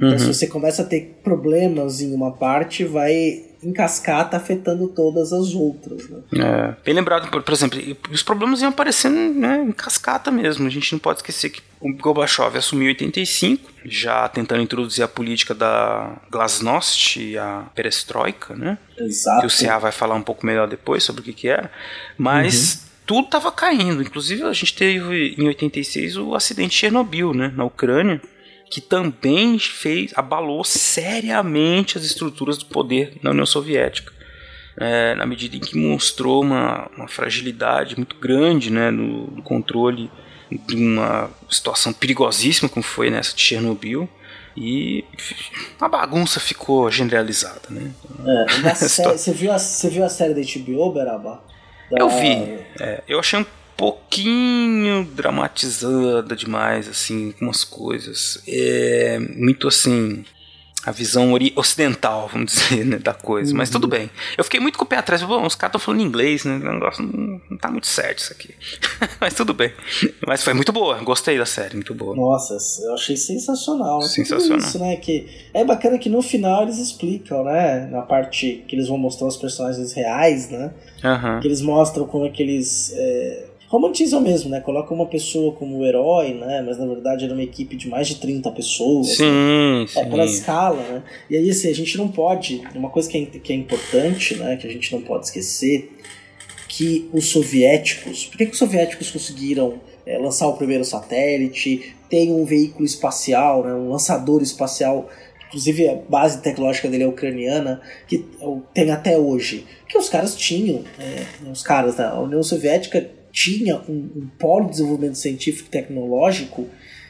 Então, se você começa a ter problemas em uma parte, vai em cascata afetando todas as outras, né. É, bem lembrado, por, por exemplo, e os problemas iam aparecendo né, em cascata mesmo. A gente não pode esquecer que o Gorbachev assumiu em 85, já tentando introduzir a política da Glasnost e a perestroika, né? Exato. Que o CA vai falar um pouco melhor depois sobre o que, que era. Mas tudo estava caindo. Inclusive, a gente teve em 86 o acidente de Chernobyl, né? Na Ucrânia. Que também fez, abalou seriamente as estruturas do poder na União Soviética. É, na medida em que mostrou uma, uma fragilidade muito grande né, no, no controle de uma situação perigosíssima como foi nessa de Chernobyl e a bagunça ficou generalizada, né? É, você, viu a, você viu a série da HBO, Beraba? Da- Eu vi, é, eu achei um pouquinho dramatizada demais, assim, algumas coisas. É muito assim. A visão ocidental, vamos dizer, né, da coisa. Mas tudo bem. Eu fiquei muito com o pé atrás. Bom, os caras estão falando inglês, né? O negócio não, não tá muito certo isso aqui. Mas tudo bem. Mas foi muito boa. Gostei da série, muito boa. Nossa, eu achei sensacional. né? Sensacional. Tudo Isso, né? que é bacana que no final eles explicam, né? Na parte que eles vão mostrar os personagens reais, né? Aham. Que eles mostram como é que eles é, romantizam mesmo, né? Colocam uma pessoa como o herói, né? Mas na verdade era uma equipe de mais de 30 pessoas. Sim, sim. É pela escala, né? E aí, assim, a gente não pode. Uma coisa que é, que é importante, né? Que a gente não pode esquecer, que os soviéticos. Por que, que os soviéticos conseguiram é, lançar o primeiro satélite? Tem um veículo espacial, né, um lançador espacial. Inclusive a base tecnológica dele é ucraniana, que tem até hoje. Que os caras tinham, é, os caras da União Soviética tinha um, um polo de desenvolvimento científico e tecnológico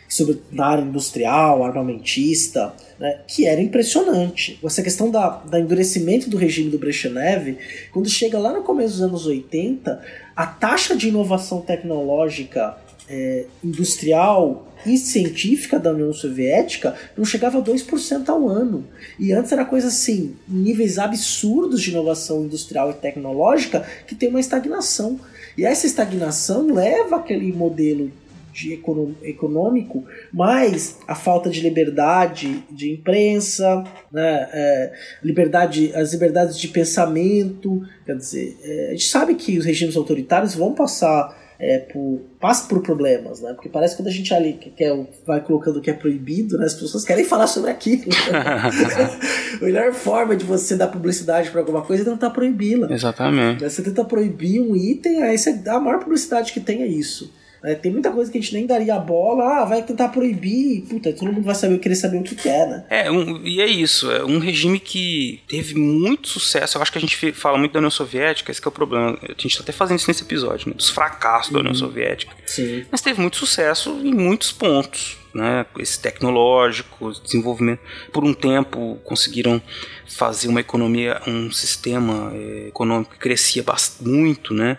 sobre, na área industrial, armamentista, né, que era impressionante. Essa questão da, da endurecimento do regime do Brezhnev, quando chega lá no começo dos anos 80, a taxa de inovação tecnológica é, industrial e científica da União Soviética não chegava a 2% ao ano. E antes era coisa assim, níveis absurdos de inovação industrial e tecnológica que tem uma estagnação. E essa estagnação leva aquele modelo de econômico, mais a falta de liberdade de imprensa, né, é, liberdade, as liberdades de pensamento, quer dizer, é, a gente sabe que os regimes autoritários vão passar é, por, passa por problemas, né? Porque parece que quando a gente ali que quer, vai colocando o que é proibido, né? As pessoas querem falar sobre aquilo. a melhor forma de você dar publicidade para alguma coisa é tentar proibi-la. Exatamente. Né? Você tenta proibir um item, aí você a maior publicidade que tem é isso. Né? tem muita coisa que a gente nem daria a bola, ah, vai tentar proibir, puta, todo mundo vai saber, querer saber o que, é, né? É, um- e é isso, é um regime que teve muito sucesso. Eu acho que a gente fala muito da União Soviética, esse que é o problema. A gente tá até fazendo isso nesse episódio, né? Dos fracassos da União Soviética. Sim. Mas teve muito sucesso em muitos pontos, né? Esse tecnológico, desenvolvimento. Por um tempo conseguiram fazer uma economia, um sistema eh, econômico que crescia bast- muito, né?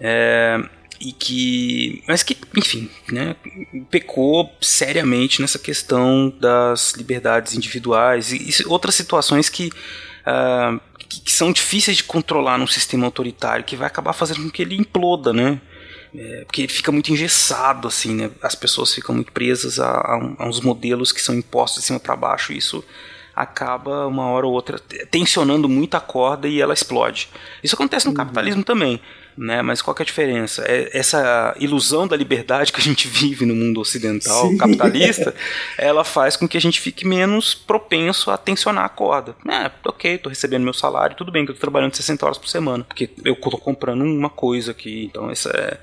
É, e que, mas que, enfim, né, pecou seriamente nessa questão das liberdades individuais e, e outras situações que, ah, que, que são difíceis de controlar num sistema autoritário, que vai acabar fazendo com que ele imploda, né? É, porque fica muito engessado, assim, né? As pessoas ficam muito presas a, a a uns modelos que são impostos de cima para baixo e isso acaba uma hora ou outra tensionando muito a corda e ela explode. Isso acontece no capitalismo também, né? Mas qual que é a diferença? É essa ilusão da liberdade que a gente vive no mundo ocidental Sim. capitalista, ela faz com que a gente fique menos propenso a tensionar a corda. É, ok, tô recebendo meu salário, tudo bem que eu tô trabalhando 60 horas por semana, porque eu tô comprando uma coisa aqui, então essa é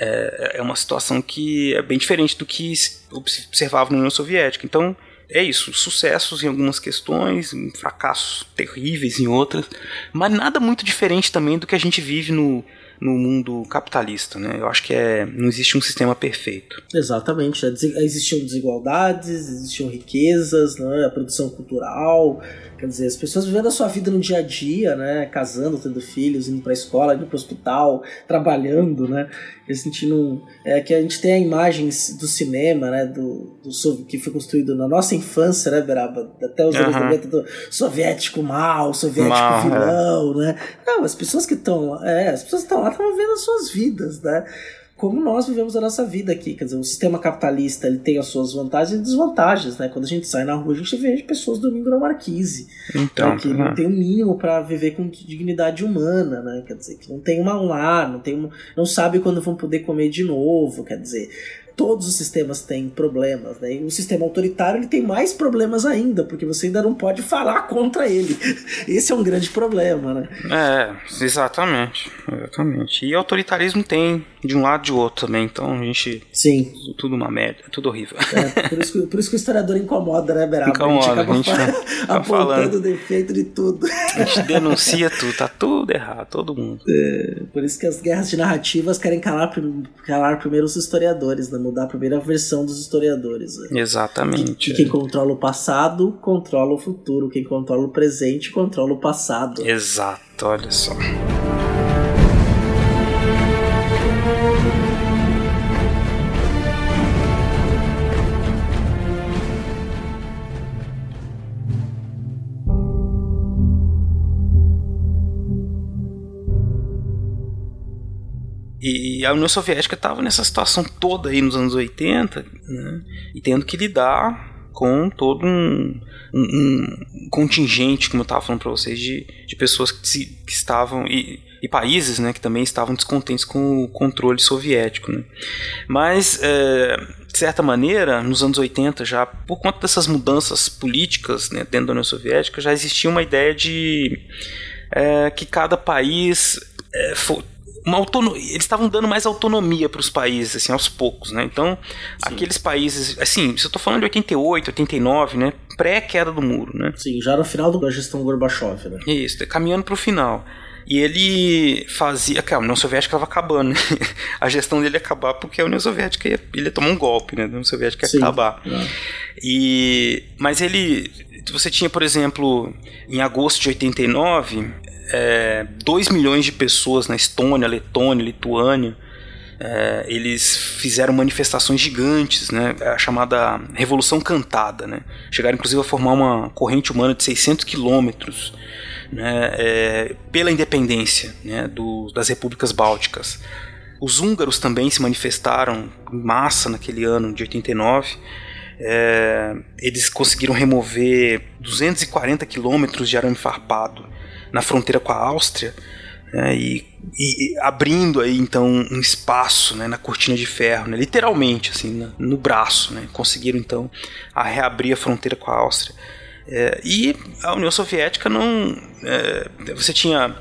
é, é uma situação que é bem diferente do que se observava na União Soviética. Então, é isso, sucessos em algumas questões, fracassos terríveis em outras, mas nada muito diferente também do que a gente vive no, no mundo capitalista, né? Eu acho que é, não existe um sistema perfeito. Exatamente. né? Existiam desigualdades, existiam riquezas, né? a produção cultural. Quer dizer, as pessoas vivendo a sua vida no dia a dia, né? Casando, tendo filhos, indo pra escola, indo pro hospital, trabalhando, né? E sentindo. É que a gente tem a imagens do cinema, né? Do, do que foi construído na nossa infância, né, Beraba? Até os anos Aham. 90 do soviético mal, soviético Mal, é. vilão, né? Não, as pessoas que estão lá, é, as pessoas estão estão vivendo as suas vidas, né? Como nós vivemos a nossa vida aqui, quer dizer, o sistema capitalista ele tem as suas vantagens e desvantagens, né? Quando a gente sai na rua, a gente vê pessoas dormindo na marquise, Então, né? que não tem o mínimo para viver com dignidade humana, né? Quer dizer, que não tem uma lar, não tem um, não sabe quando vão poder comer de novo, quer dizer, todos os sistemas têm problemas, né? E o sistema autoritário ele tem mais problemas ainda, porque você ainda não pode falar contra ele. Esse é um grande problema, né? É, exatamente, exatamente. E autoritarismo tem de um lado e de outro também, então a gente Sim. tudo uma merda, tudo horrível. É, por, isso que, por isso que o historiador incomoda, né, Beraba? Incomoda, a gente acaba a gente fa- fica apontando falando. o defeito de tudo. A gente denuncia tudo, tá tudo errado, todo mundo. Por isso que as guerras de narrativas querem calar, calar primeiro os historiadores, né? Mudar a primeira versão dos historiadores. Né? Exatamente. Que quem controla o passado, controla o futuro. Quem controla o presente, controla o passado. Exato, olha só. E a União Soviética estava nessa situação toda aí nos anos 80, né? E tendo que lidar com todo um, um- um contingente, como eu estava falando para vocês, de, de pessoas que, se- que estavam. E, e países né, que também estavam descontentes com o controle soviético. Né? Mas, é, de certa maneira, nos anos 80, já por conta dessas mudanças políticas né, dentro da União Soviética, já existia uma ideia de é, que cada país é, uma autono... eles estavam dando mais autonomia para os países assim aos poucos, né? Então, aqueles países, assim, se eu tô falando de 88, 89, né, pré queda do muro, né? Sim, já no final da gestão Gorbachev, né? Isso, caminhando para o final. E ele fazia. Cara, a União Soviética estava acabando. né? A gestão dele ia acabar porque a União Soviética ia, ele ia tomar um golpe, né? A União Soviética ia Sim. acabar. É. E, mas ele. Você tinha, por exemplo, em agosto de 89, é, 2 milhões de pessoas na Estônia, Letônia, Lituânia. é, eles fizeram manifestações gigantes, né, a chamada Revolução Cantada. Né, chegaram inclusive a formar uma corrente humana de 600 quilômetros né, é, pela independência né, do- das repúblicas bálticas. Os húngaros também se manifestaram em massa naquele ano de 89. É, eles conseguiram remover 240 quilômetros de arame farpado na fronteira com a Áustria né, e, e- abrindo aí então um espaço né, na cortina de ferro, né, literalmente assim na- no braço, né, conseguiram então a reabrir a fronteira com a Áustria. É, e a União Soviética não, é, você tinha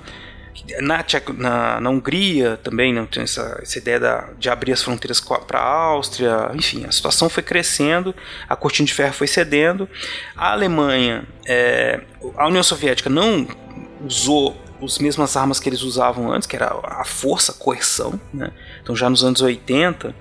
na, na, na Hungria também não tinha essa, essa ideia da- de abrir as fronteiras para a Áustria, enfim, a situação foi crescendo, a cortina de ferro foi cedendo, a Alemanha, é, a União Soviética não usou as mesmas armas que eles usavam antes, que era a força, a coerção, né? então já nos anos 80,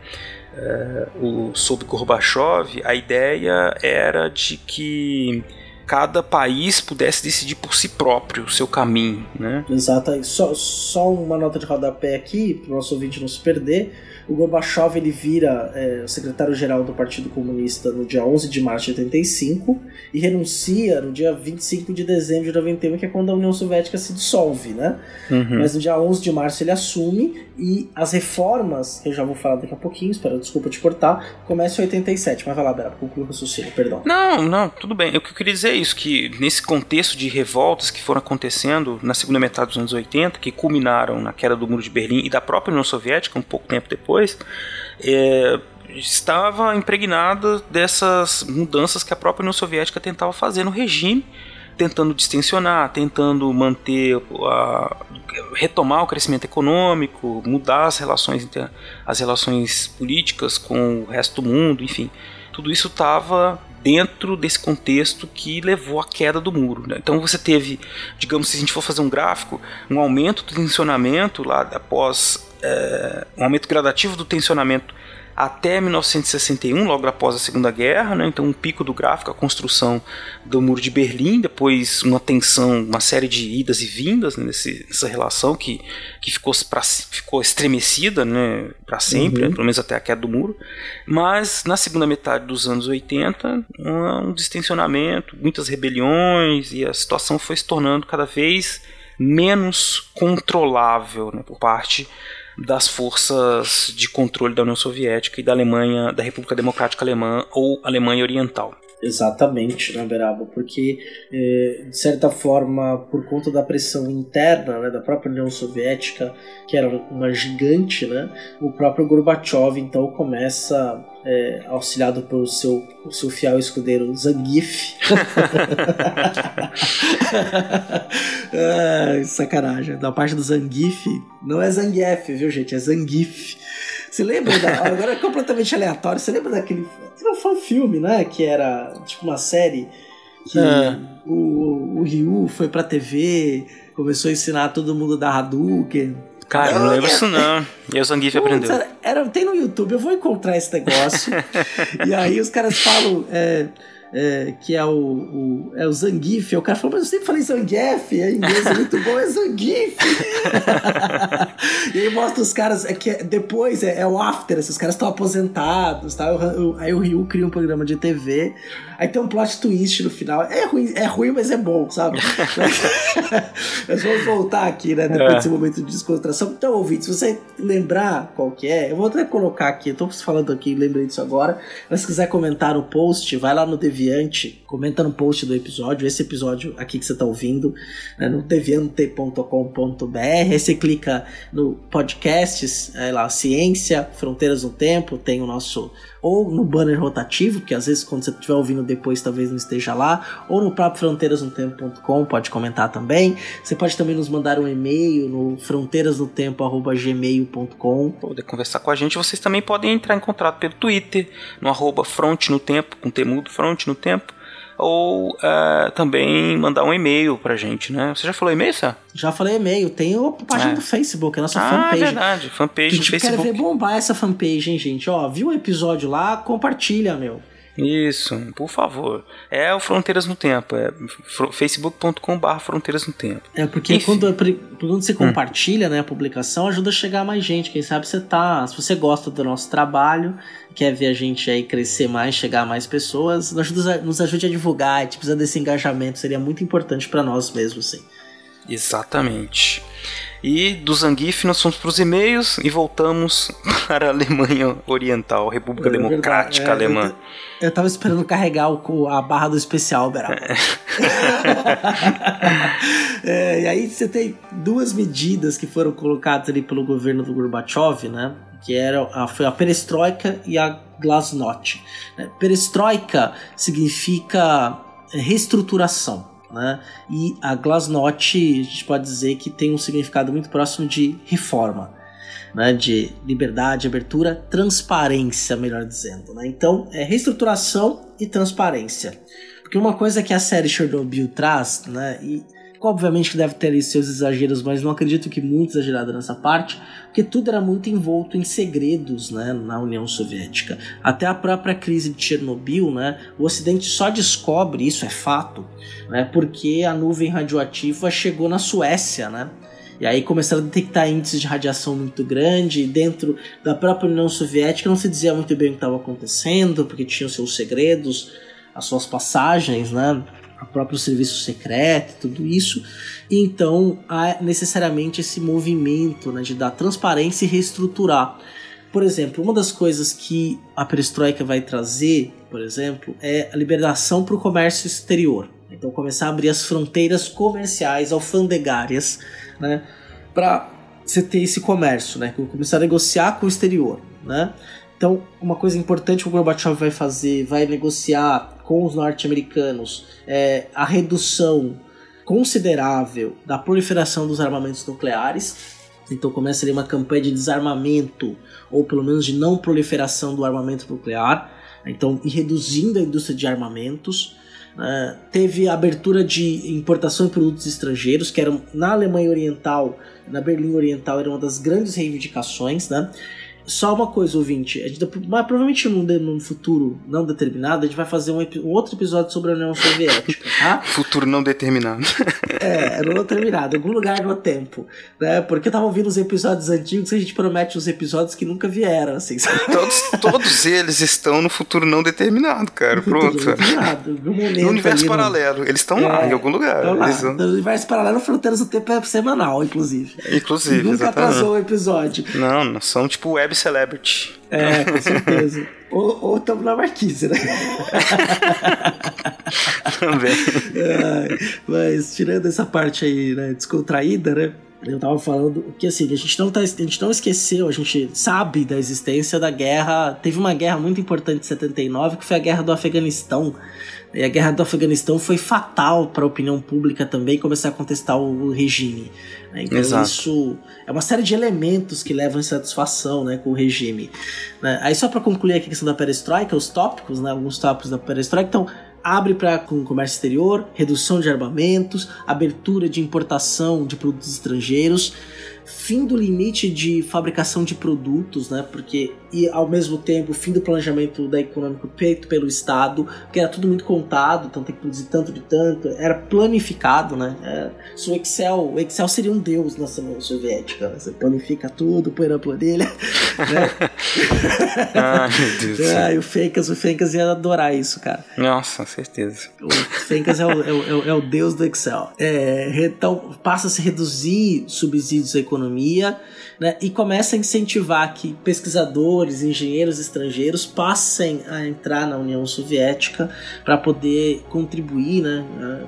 é, o, sob Gorbachev, a ideia era de que cada país pudesse decidir por si próprio o seu caminho, né? Exato. Só, só uma nota de rodapé aqui, para o nosso ouvinte não se perder. O Gorbachev ele vira é, secretário-geral do Partido Comunista no dia 11 de março de 85 e renuncia no dia 25 de dezembro de 91, que é quando a União Soviética se dissolve, né? Uhum. Mas no dia 11 de março ele assume e as reformas, que eu já vou falar daqui a pouquinho, espero, desculpa te cortar, começam em 87. Mas vai lá, Bera, conclui o raciocínio, perdão. Não, não, tudo bem. O que eu queria dizer é isso, que nesse contexto de revoltas que foram acontecendo na segunda metade dos anos 80, que culminaram na queda do Muro de Berlim e da própria União Soviética um pouco tempo depois, é, estava impregnada dessas mudanças que a própria União Soviética tentava fazer no regime, tentando distensionar, tentando manter a, retomar o crescimento econômico, mudar as relações as relações políticas com o resto do mundo, enfim. Tudo isso estava dentro desse contexto que levou à queda do muro. né? Então você teve, digamos, se a gente for fazer um gráfico, um aumento do tensionamento lá após é, um aumento gradativo do tensionamento até 1961, logo após a Segunda Guerra, né? então um pico do gráfico, a construção do Muro de Berlim, depois uma tensão, uma série de idas e vindas né? Nesse, nessa relação que, que ficou, pra, ficou estremecida né? para sempre, Uhum. né? pelo menos até a queda do muro. Mas na segunda metade dos anos 80, um, um distensionamento, muitas rebeliões e a situação foi se tornando cada vez menos controlável né? por parte das forças de controle da União Soviética e da Alemanha, da República Democrática Alemã ou Alemanha Oriental. Exatamente, né, Beraba? Porque, eh, de certa forma, por conta da pressão interna né, da própria União Soviética, que era uma gigante, né, o próprio Gorbachev, então, começa, eh, auxiliado pelo seu, seu fiel escudeiro Zangief. Ai, sacanagem. Da parte do Zangief, não é Zangief, viu, gente? É Zangief. Você lembra da. Agora é completamente aleatório. Você lembra daquele. Não foi um filme, né? Que era tipo uma série que É. o, o Ryu foi pra TV, começou a ensinar todo mundo da Hadouken. Cara, eu não lembro isso não. E o Zangief aprendeu. Era, tem no YouTube, eu vou encontrar esse negócio. e aí os caras falam é, é, que é o, o, é o Zangief. O cara falou, mas eu sempre falei Zangief. Em inglês é muito bom, é Zangief. e aí mostra os caras, é que depois é, é o after, esses caras estão aposentados. Tá? Aí o Ryu cria um programa de TV. Aí tem um plot twist no final. É ruim, é ruim mas é bom, sabe? Mas vamos voltar aqui, né? Depois É. desse momento de descontração. Então, ouvinte, se você lembrar qual que é, eu vou até colocar aqui, eu tô falando aqui, lembrei disso agora. Mas se quiser comentar no post, vai lá no Deviante, comenta no post do episódio, esse episódio aqui que você tá ouvindo, né, no deviante.com.br. Aí você clica no podcasts, é lá, Ciência, Fronteiras no Tempo, tem o nosso. Ou no banner rotativo, que às vezes quando você estiver ouvindo depois talvez não esteja lá, ou no próprio fronteirasnotempo.com, pode comentar também. Você pode também nos mandar um e-mail no fronteirasnotempo.gmail.com. poder conversar com a gente, vocês também podem entrar em contato pelo Twitter, no arroba Fronte no Tempo, com temudo Fronte no Tempo, ou eh, também mandar um e-mail pra gente, né? Você já falou e-mail, Sam? Já falei e-mail, tem a página É. do Facebook, a nossa Ah, fanpage. verdade, A fanpage gente quer Facebook. ver bombar essa fanpage, hein, gente? Ó, viu o episódio lá? Compartilha, meu. Isso, por favor. É o Fronteiras no Tempo, é facebook.com.br Fronteiras no Tempo. É porque Enfim. Hum. quando, quando você compartilha né, a publicação, ajuda a chegar a mais gente. Quem sabe você tá. Se você gosta do nosso trabalho, quer ver a gente aí crescer mais, chegar a mais pessoas, nos ajuda, nos ajude a divulgar. A gente precisa desse engajamento, seria muito importante pra nós mesmos, assim. Exatamente. E do Zangief nós fomos para os e-mails e voltamos para a Alemanha Oriental, República É Democrática é, Alemã. Eu tava esperando carregar o- a barra do especial, Beraba. É, e aí você tem duas medidas que foram colocadas ali pelo governo do Gorbachev, né? Que era a, foi a perestroika e a glasnost. né? Perestroika significa é, reestruturação. Né? E a glasnost, a gente pode dizer que tem um significado muito próximo de reforma né, de liberdade, abertura, transparência, melhor dizendo. Né? Então, é reestruturação e transparência. Porque uma coisa que a série Chernobyl traz, né, e obviamente que deve ter seus exageros, mas não acredito que muito exagerado nessa parte, porque tudo era muito envolto em segredos né, na União Soviética. Até a própria crise de Chernobyl, né, o Ocidente só descobre, isso é fato, né, porque a nuvem radioativa chegou na Suécia, né? E aí começaram a detectar índices de radiação muito grande e dentro da própria União Soviética não se dizia muito bem o que estava acontecendo, porque tinham seus segredos, as suas passagens, né? O próprio serviço secreto, tudo isso. E então há necessariamente esse movimento né, de dar transparência e reestruturar. Por exemplo, uma das coisas que a perestroika vai trazer, por exemplo, é a liberação para o comércio exterior. Então começar a abrir as fronteiras comerciais alfandegárias, né, para você ter esse comércio, né, começar a negociar com o exterior, né. Então, uma coisa importante que o Gorbachev vai fazer, vai negociar com os norte-americanos é a redução considerável da proliferação dos armamentos nucleares. Então começa ali uma campanha de desarmamento, ou pelo menos de não proliferação do armamento nuclear. Então, e reduzindo a indústria de armamentos. né? teve a abertura de importação de produtos estrangeiros, que eram na Alemanha Oriental, na Berlim Oriental, era uma das grandes reivindicações, né? Só uma coisa, ouvinte, a gente, mas provavelmente num, num futuro não determinado, a gente vai fazer um, um outro episódio sobre a União Soviética, tá? Futuro não determinado. É, não determinado, em algum lugar no tempo, né? Porque eu tava ouvindo os episódios antigos e a gente promete uns episódios que nunca vieram, assim, todos, todos eles estão no futuro não determinado, cara. Pronto. Determinado, algum momento No universo ali no- paralelo. Eles estão lá, É, em algum lugar. Lá, Eles vão- no universo paralelo, Fronteiras do Tempo é semanal, inclusive. Inclusive, Nunca exatamente. atrasou o episódio. Não, somos tipo web celebrity. É, com certeza. ou, ou estamos na marquise, né? Também. Ai, mas tirando essa parte aí, né, descontraída, né? Eu tava falando que assim, a gente não tá, a gente não esqueceu, a gente sabe da existência da guerra. Teve uma guerra muito importante em 79, que foi a guerra do Afeganistão. E a guerra do Afeganistão foi fatal para a opinião pública também começar a contestar o regime. né? Então Exato. isso é uma série de elementos que levam a insatisfação né, com o regime. né? Aí só para concluir aqui a questão da perestroika, os tópicos, né, alguns tópicos da perestroika, então abre para com comércio exterior, redução de armamentos, abertura de importação de produtos estrangeiros, fim do limite de fabricação de produtos, né? Porque e ao mesmo tempo fim do planejamento da econômico feito pelo Estado, porque era tudo muito contado, então tem que produzir tanto de tanto, era planificado, né? É, se o Excel, o Excel seria um deus na União Soviética, né? Você planifica tudo, põe na planilha, né? Ai, meu Deus. Ah, e o Fencas, o Fencas ia adorar isso, cara. Nossa, certeza. O Fencas é o, é o- é o- é o deus do Excel. É, então, passa a se reduzir subsídios à economia né, e começa a incentivar que pesquisadores, engenheiros estrangeiros passem a entrar na União Soviética para poder contribuir, né,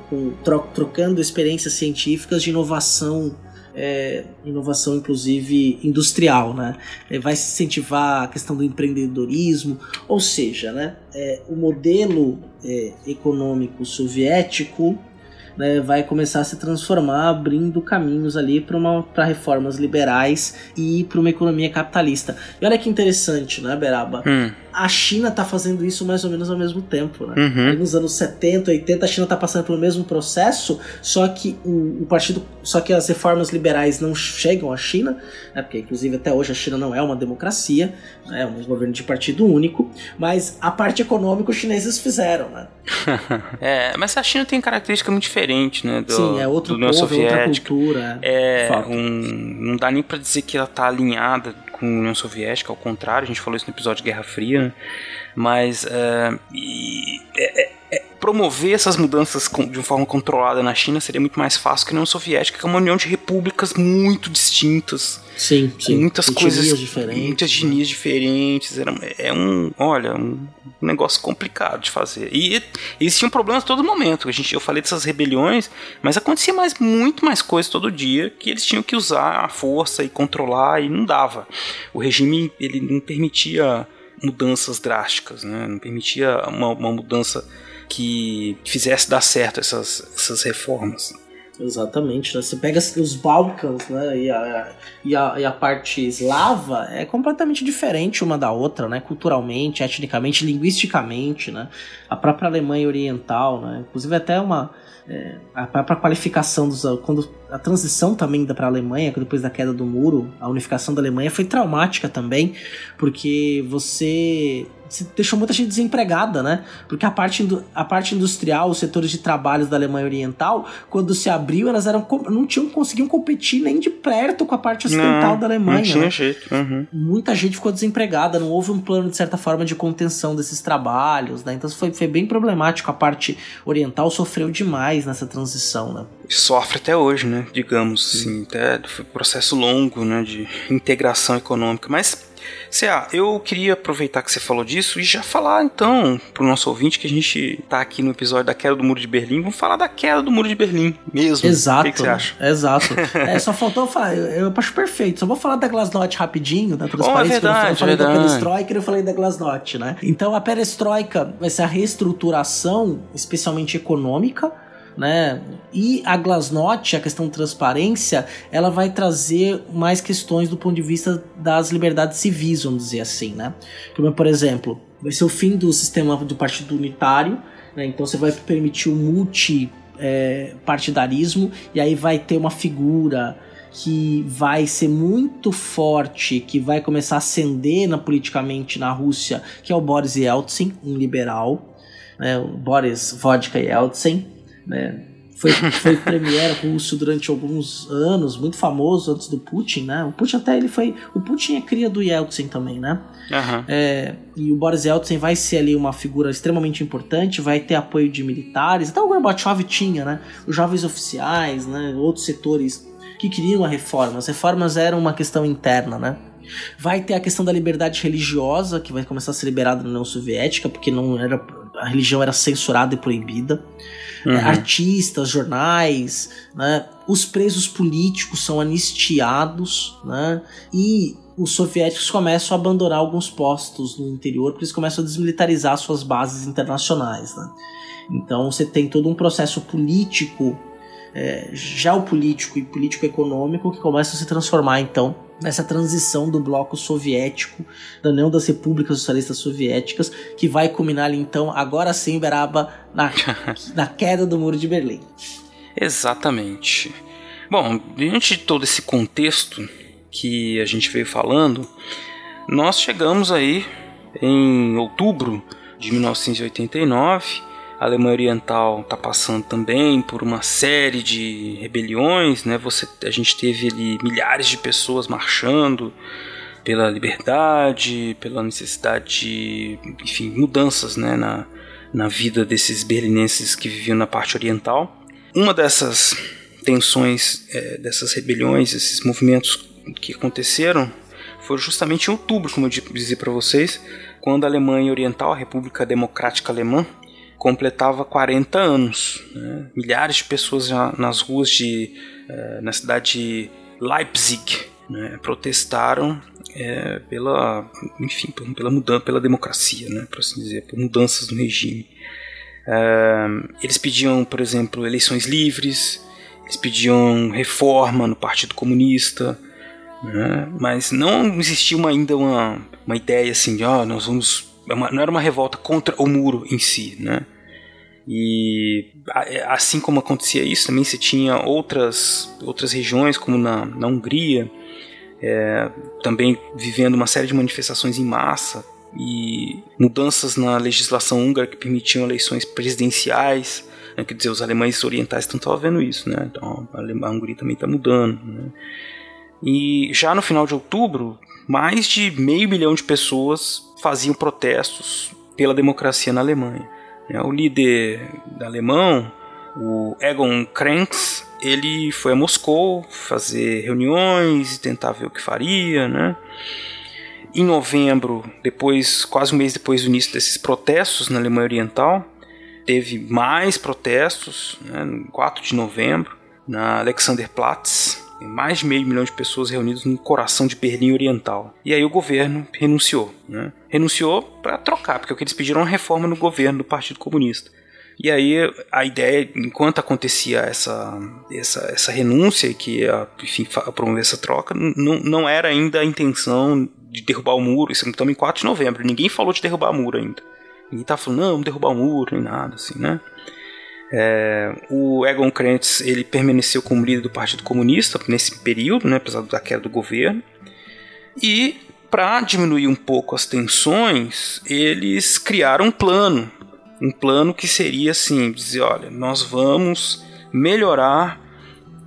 com, tro- trocando experiências científicas de inovação. é, inovação inclusive industrial, né? É, vai incentivar a questão do empreendedorismo, ou seja, né, é, o modelo é, econômico soviético né, vai começar a se transformar, abrindo caminhos ali para reformas liberais e para uma economia capitalista. E olha que interessante, né, Beraba? Hum, A China tá fazendo isso mais ou menos ao mesmo tempo, né? uhum. Nos anos 70, 80, a China tá passando pelo mesmo processo, só que o, o partido, só que as reformas liberais não chegam à China, né, porque inclusive até hoje a China não é uma democracia, né, é um governo de partido único, mas a parte econômica os chineses fizeram, né? É, mas a China tem característica muito diferente, né? Do, Sim, é outro do povo, é outra cultura. É, Fato. um, não dá nem pra dizer que ela tá alinhada com a União Soviética, ao contrário, a gente falou isso no episódio de Guerra Fria, né? mas é, é- é, promover essas mudanças de uma forma controlada na China seria muito mais fácil que a União Soviética, que é uma união de repúblicas muito distintas, Sim, sim. muitas coisas, diferentes. muitas né? etnias diferentes, era, é um, olha, um negócio complicado de fazer. E existiam problemas a todo momento. A gente, eu falei dessas rebeliões, mas acontecia mais, muito mais coisa todo dia que eles tinham que usar a força e controlar e não dava. O regime ele não permitia mudanças drásticas, né? Não permitia uma, uma mudança que fizesse dar certo essas, essas reformas. Exatamente, né? Você pega os Balcãs, né? E a, e, a, e a parte eslava é completamente diferente uma da outra, né? Culturalmente, etnicamente, linguisticamente, né? A própria Alemanha Oriental, né? Inclusive até uma é, a própria qualificação dos quando a transição também para a Alemanha depois da queda do muro, a unificação da Alemanha foi traumática também, porque você se deixou muita gente desempregada, né? Porque a parte, a parte industrial, os setores de trabalhos da Alemanha Oriental, quando se abriu, elas eram não tinham conseguiam competir nem de perto com a parte ocidental Não, da Alemanha. Não tinha né? jeito. uhum. Muita gente ficou desempregada, não houve um plano de certa forma de contenção desses trabalhos, né? Então foi, foi bem problemático. A parte oriental sofreu demais nessa transição, né? Sofre até hoje, né? Digamos assim, até foi um processo longo, né? De integração econômica. Mas, Cea, eu queria aproveitar que você falou disso e já falar então pro nosso ouvinte que a gente tá aqui no episódio da queda do Muro de Berlim. Vamos falar da queda do Muro de Berlim mesmo. Exato. O que, que você né? acha? Exato. É, só faltou falar, eu, eu acho perfeito. Só vou falar da Glasnost rapidinho, da transparência. é verdade, eu falei da verdade. perestroika e eu falei da Glasnost, né? Então a perestroika vai ser a reestruturação, especialmente econômica, né? E a Glasnost, a questão transparência, ela vai trazer mais questões do ponto de vista das liberdades civis, vamos dizer assim, né? Como, por exemplo, vai ser o fim do sistema do partido unitário, né? então você vai permitir o multi é, e aí vai ter uma figura que vai ser muito forte, que vai começar a ascender na, politicamente na Rússia, que é o Boris Yeltsin, um liberal, né? o Boris Vodka Yeltsin, né? Foi, foi premier russo durante alguns anos, muito famoso antes do Putin, né? O Putin até ele foi. O Putin é cria do Yeltsin também, né? Aham. É, e o Boris Yeltsin vai ser ali uma figura extremamente importante, vai ter apoio de militares, até o Gorbachev tinha, né? Os jovens oficiais, né? Outros setores que queriam a reforma. As reformas eram uma questão interna, né? Vai ter a questão da liberdade religiosa, que vai começar a ser liberada na União Soviética, porque não era, a religião era censurada e proibida. É, artistas, jornais, né? os presos políticos são anistiados, né? e os soviéticos começam a abandonar alguns postos no interior, porque eles começam a desmilitarizar suas bases internacionais. Né? Então você tem todo um processo político, é, geopolítico e político-econômico que começa a se transformar então nessa transição do bloco soviético, da União das Repúblicas Socialistas Soviéticas, que vai culminar ali então, agora sim, Beraba, na, na queda do Muro de Berlim. Exatamente. Bom, diante de todo esse contexto que a gente veio falando, nós chegamos aí em outubro de 1989. A Alemanha Oriental está passando também por uma série de rebeliões, né? Você, a gente teve ali milhares de pessoas marchando pela liberdade, pela necessidade de, enfim, mudanças, né, na, na vida desses berlinenses que viviam na parte oriental. Uma dessas tensões, eh, dessas rebeliões, esses movimentos que aconteceram, foi justamente em outubro, como eu disse para vocês, quando a Alemanha Oriental, a República Democrática Alemã, completava 40 anos. né? Milhares de pessoas nas ruas de, eh, na cidade de Leipzig né, protestaram eh, pela, enfim, pela- mudança, pela democracia, né, por assim dizer, por mudanças no regime. Eh, eles pediam, por exemplo, eleições livres, eles pediam reforma no Partido Comunista, né? mas não existia uma- ainda uma, uma ideia assim de ó, nós vamos uma- não era uma revolta contra o muro em si, né? E é, assim como acontecia isso, também se tinha outras, outras regiões, como na, na Hungria, é, também vivendo uma série de manifestações em massa e mudanças na legislação húngara que permitiam eleições presidenciais. né? Quer dizer, os alemães orientais estão vendo isso, né? Então a Hungria também está mudando. Né? E já no final de outubro, mais de meio milhão de pessoas faziam protestos pela democracia na Alemanha. né? O líder alemão, o Egon Krenz, ele foi a Moscou fazer reuniões e tentar ver o que faria, né? Em novembro, depois, quase um mês depois do início desses protestos na Alemanha Oriental, teve mais protestos, né, no 4 de novembro, na Alexanderplatz, mais de meio milhão de pessoas reunidas no coração de Berlim Oriental. E aí o governo renunciou. Né? Renunciou para trocar, porque o que eles pediram era uma reforma no governo do Partido Comunista. E aí a ideia, enquanto acontecia essa, essa, essa renúncia, que ia enfim, promover essa troca, não, não era ainda a intenção de derrubar o muro. Isso estamos em 4 de novembro. Ninguém falou de derrubar o muro ainda. Ninguém tá falando, não, derrubar o muro, nem nada, assim, né? É, o Egon Krenz ele permaneceu como líder do Partido Comunista nesse período, né, apesar da queda do governo. E para diminuir um pouco as tensões, eles criaram um plano, um plano que seria assim, dizer, olha, nós vamos melhorar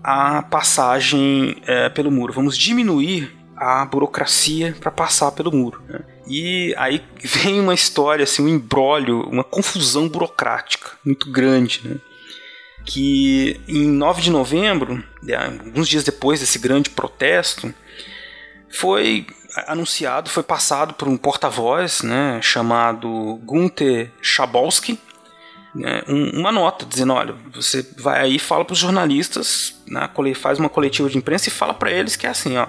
a passagem é, pelo muro, vamos diminuir a burocracia para passar pelo muro. né? E aí vem uma história, assim, um embrólio, uma confusão burocrática muito grande, né? Que em 9 de novembro, né, alguns dias depois desse grande protesto, foi anunciado, foi passado por um porta-voz, né, chamado Gunther Schabowski, né, um- uma nota dizendo, olha, você vai aí fala para os jornalistas, né, faz uma coletiva de imprensa e fala para eles que é assim, ó,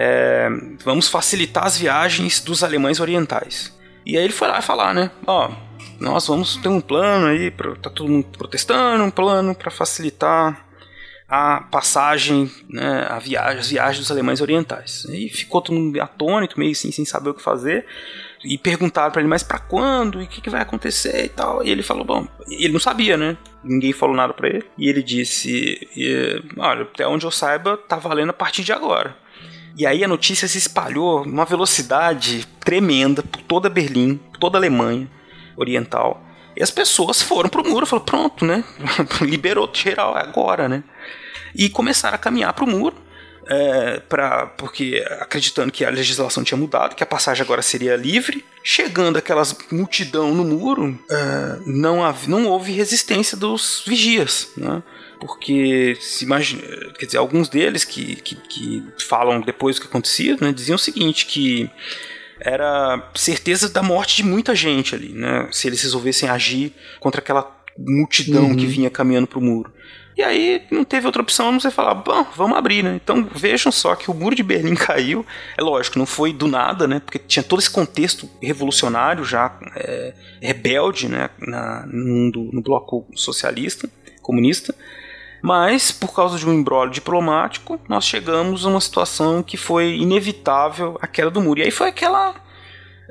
é, vamos facilitar as viagens dos alemães orientais. E aí ele foi lá falar, né, ó, nós vamos ter um plano aí, pra, tá todo mundo protestando, um plano para facilitar a passagem, né, a viagem, as viagens dos alemães orientais. E ficou todo mundo atônito, meio assim, sem saber o que fazer. E perguntaram para ele, mas para quando? E o que, que vai acontecer e tal? E ele falou, bom, ele não sabia, né? Ninguém falou nada para ele. E ele disse, olha, até onde eu saiba, tá valendo a partir de agora. E aí a notícia se espalhou numa velocidade tremenda por toda Berlim, por toda a Alemanha Oriental. E as pessoas foram pro muro, falaram, pronto, né? Liberou geral agora, né? E começaram a caminhar pro muro, é, pra, porque acreditando que a legislação tinha mudado, que a passagem agora seria livre. Chegando aquelas multidão no muro, é, não, hav- não houve resistência dos vigias, né? Porque se imagina, quer dizer, alguns deles que, que, que falam depois do que acontecia, né, diziam o seguinte, que era certeza da morte de muita gente ali, né? Se eles resolvessem agir contra aquela multidão que vinha caminhando pro muro. E aí não teve outra opção não ser falar, bom, vamos abrir, né? Então vejam só que o muro de Berlim caiu. É lógico, não foi do nada, né? Porque tinha todo esse contexto revolucionário já, é, rebelde, né? Na, no mundo, no bloco socialista, comunista. Mas, por causa de um embrólio diplomático, nós chegamos a uma situação que foi inevitável a queda do muro. E aí foi aquela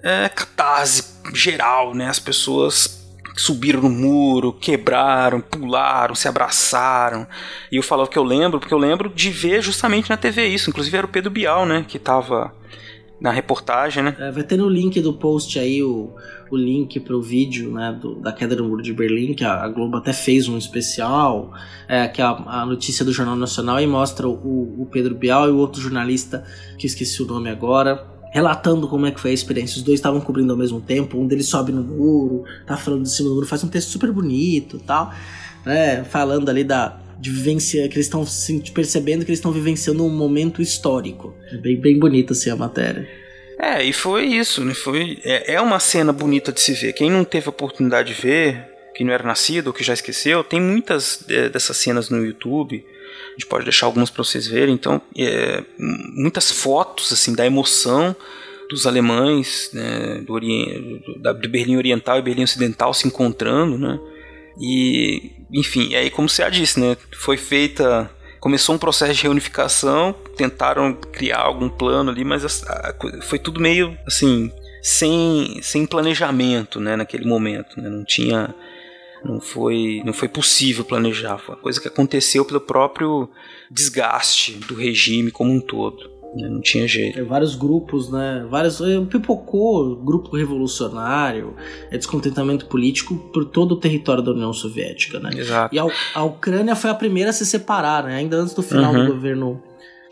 é, catarse geral, né? As pessoas subiram no muro, quebraram, pularam, se abraçaram. E eu falava que eu lembro, porque eu lembro de ver justamente na TV isso. Inclusive era o Pedro Bial, né? Que tava na reportagem, né? É, vai ter no link do post aí o, o link pro vídeo né, do- da queda do muro de Berlim, que a, a Globo até fez um especial, é, que é a, a notícia do Jornal Nacional, e mostra o, o Pedro Bial e o outro jornalista, que esqueci o nome agora, relatando como é que foi a experiência. Os dois estavam cobrindo ao mesmo tempo, um deles sobe no muro, tá falando de cima do muro, faz um texto super bonito tal, né, falando ali da de vivência, que eles estão percebendo que eles estão vivenciando um momento histórico. É bem, bem bonita assim a matéria. É, e foi isso, né? Foi, é, é uma cena bonita de se ver. Quem não teve a oportunidade de ver, que não era nascido ou que já esqueceu, tem muitas é, dessas cenas no YouTube. A gente pode deixar algumas para vocês verem. Então, é, muitas fotos assim da emoção dos alemães, né, do, Orien- do- de Berlim Oriental e Berlim Ocidental se encontrando, né? E, enfim, aí como você já disse, né? Foi feita começou um processo de reunificação, tentaram criar algum plano ali, mas as- a co- foi tudo meio assim, sem, sem planejamento, né, naquele momento, né? Não tinha não foi não foi possível planejar, foi uma coisa que aconteceu pelo próprio desgaste do regime como um todo? Não tinha jeito. É, vários grupos, né? Vários. é, Pipocou grupo revolucionário, é, descontentamento político por todo o território da União Soviética, né? Exato. E a, a Ucrânia foi a primeira a se separar, né? Ainda antes do final Uhum. do governo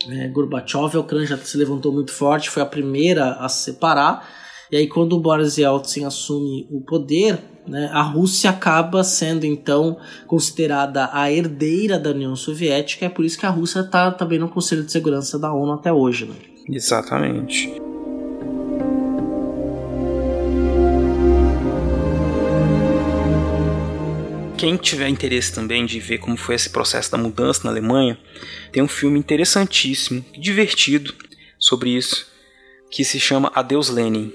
né, Gorbachev, a Ucrânia já se levantou muito forte, foi a primeira a se separar. E aí, quando o Boris Yeltsin assume o poder, né, a Rússia acaba sendo então considerada a herdeira da União Soviética. É por isso que a Rússia está também no Conselho de Segurança da ONU até hoje, né? Exatamente. Quem tiver interesse também de ver como foi esse processo da mudança na Alemanha, tem um filme interessantíssimo, divertido sobre isso, que se chama Adeus Lenin.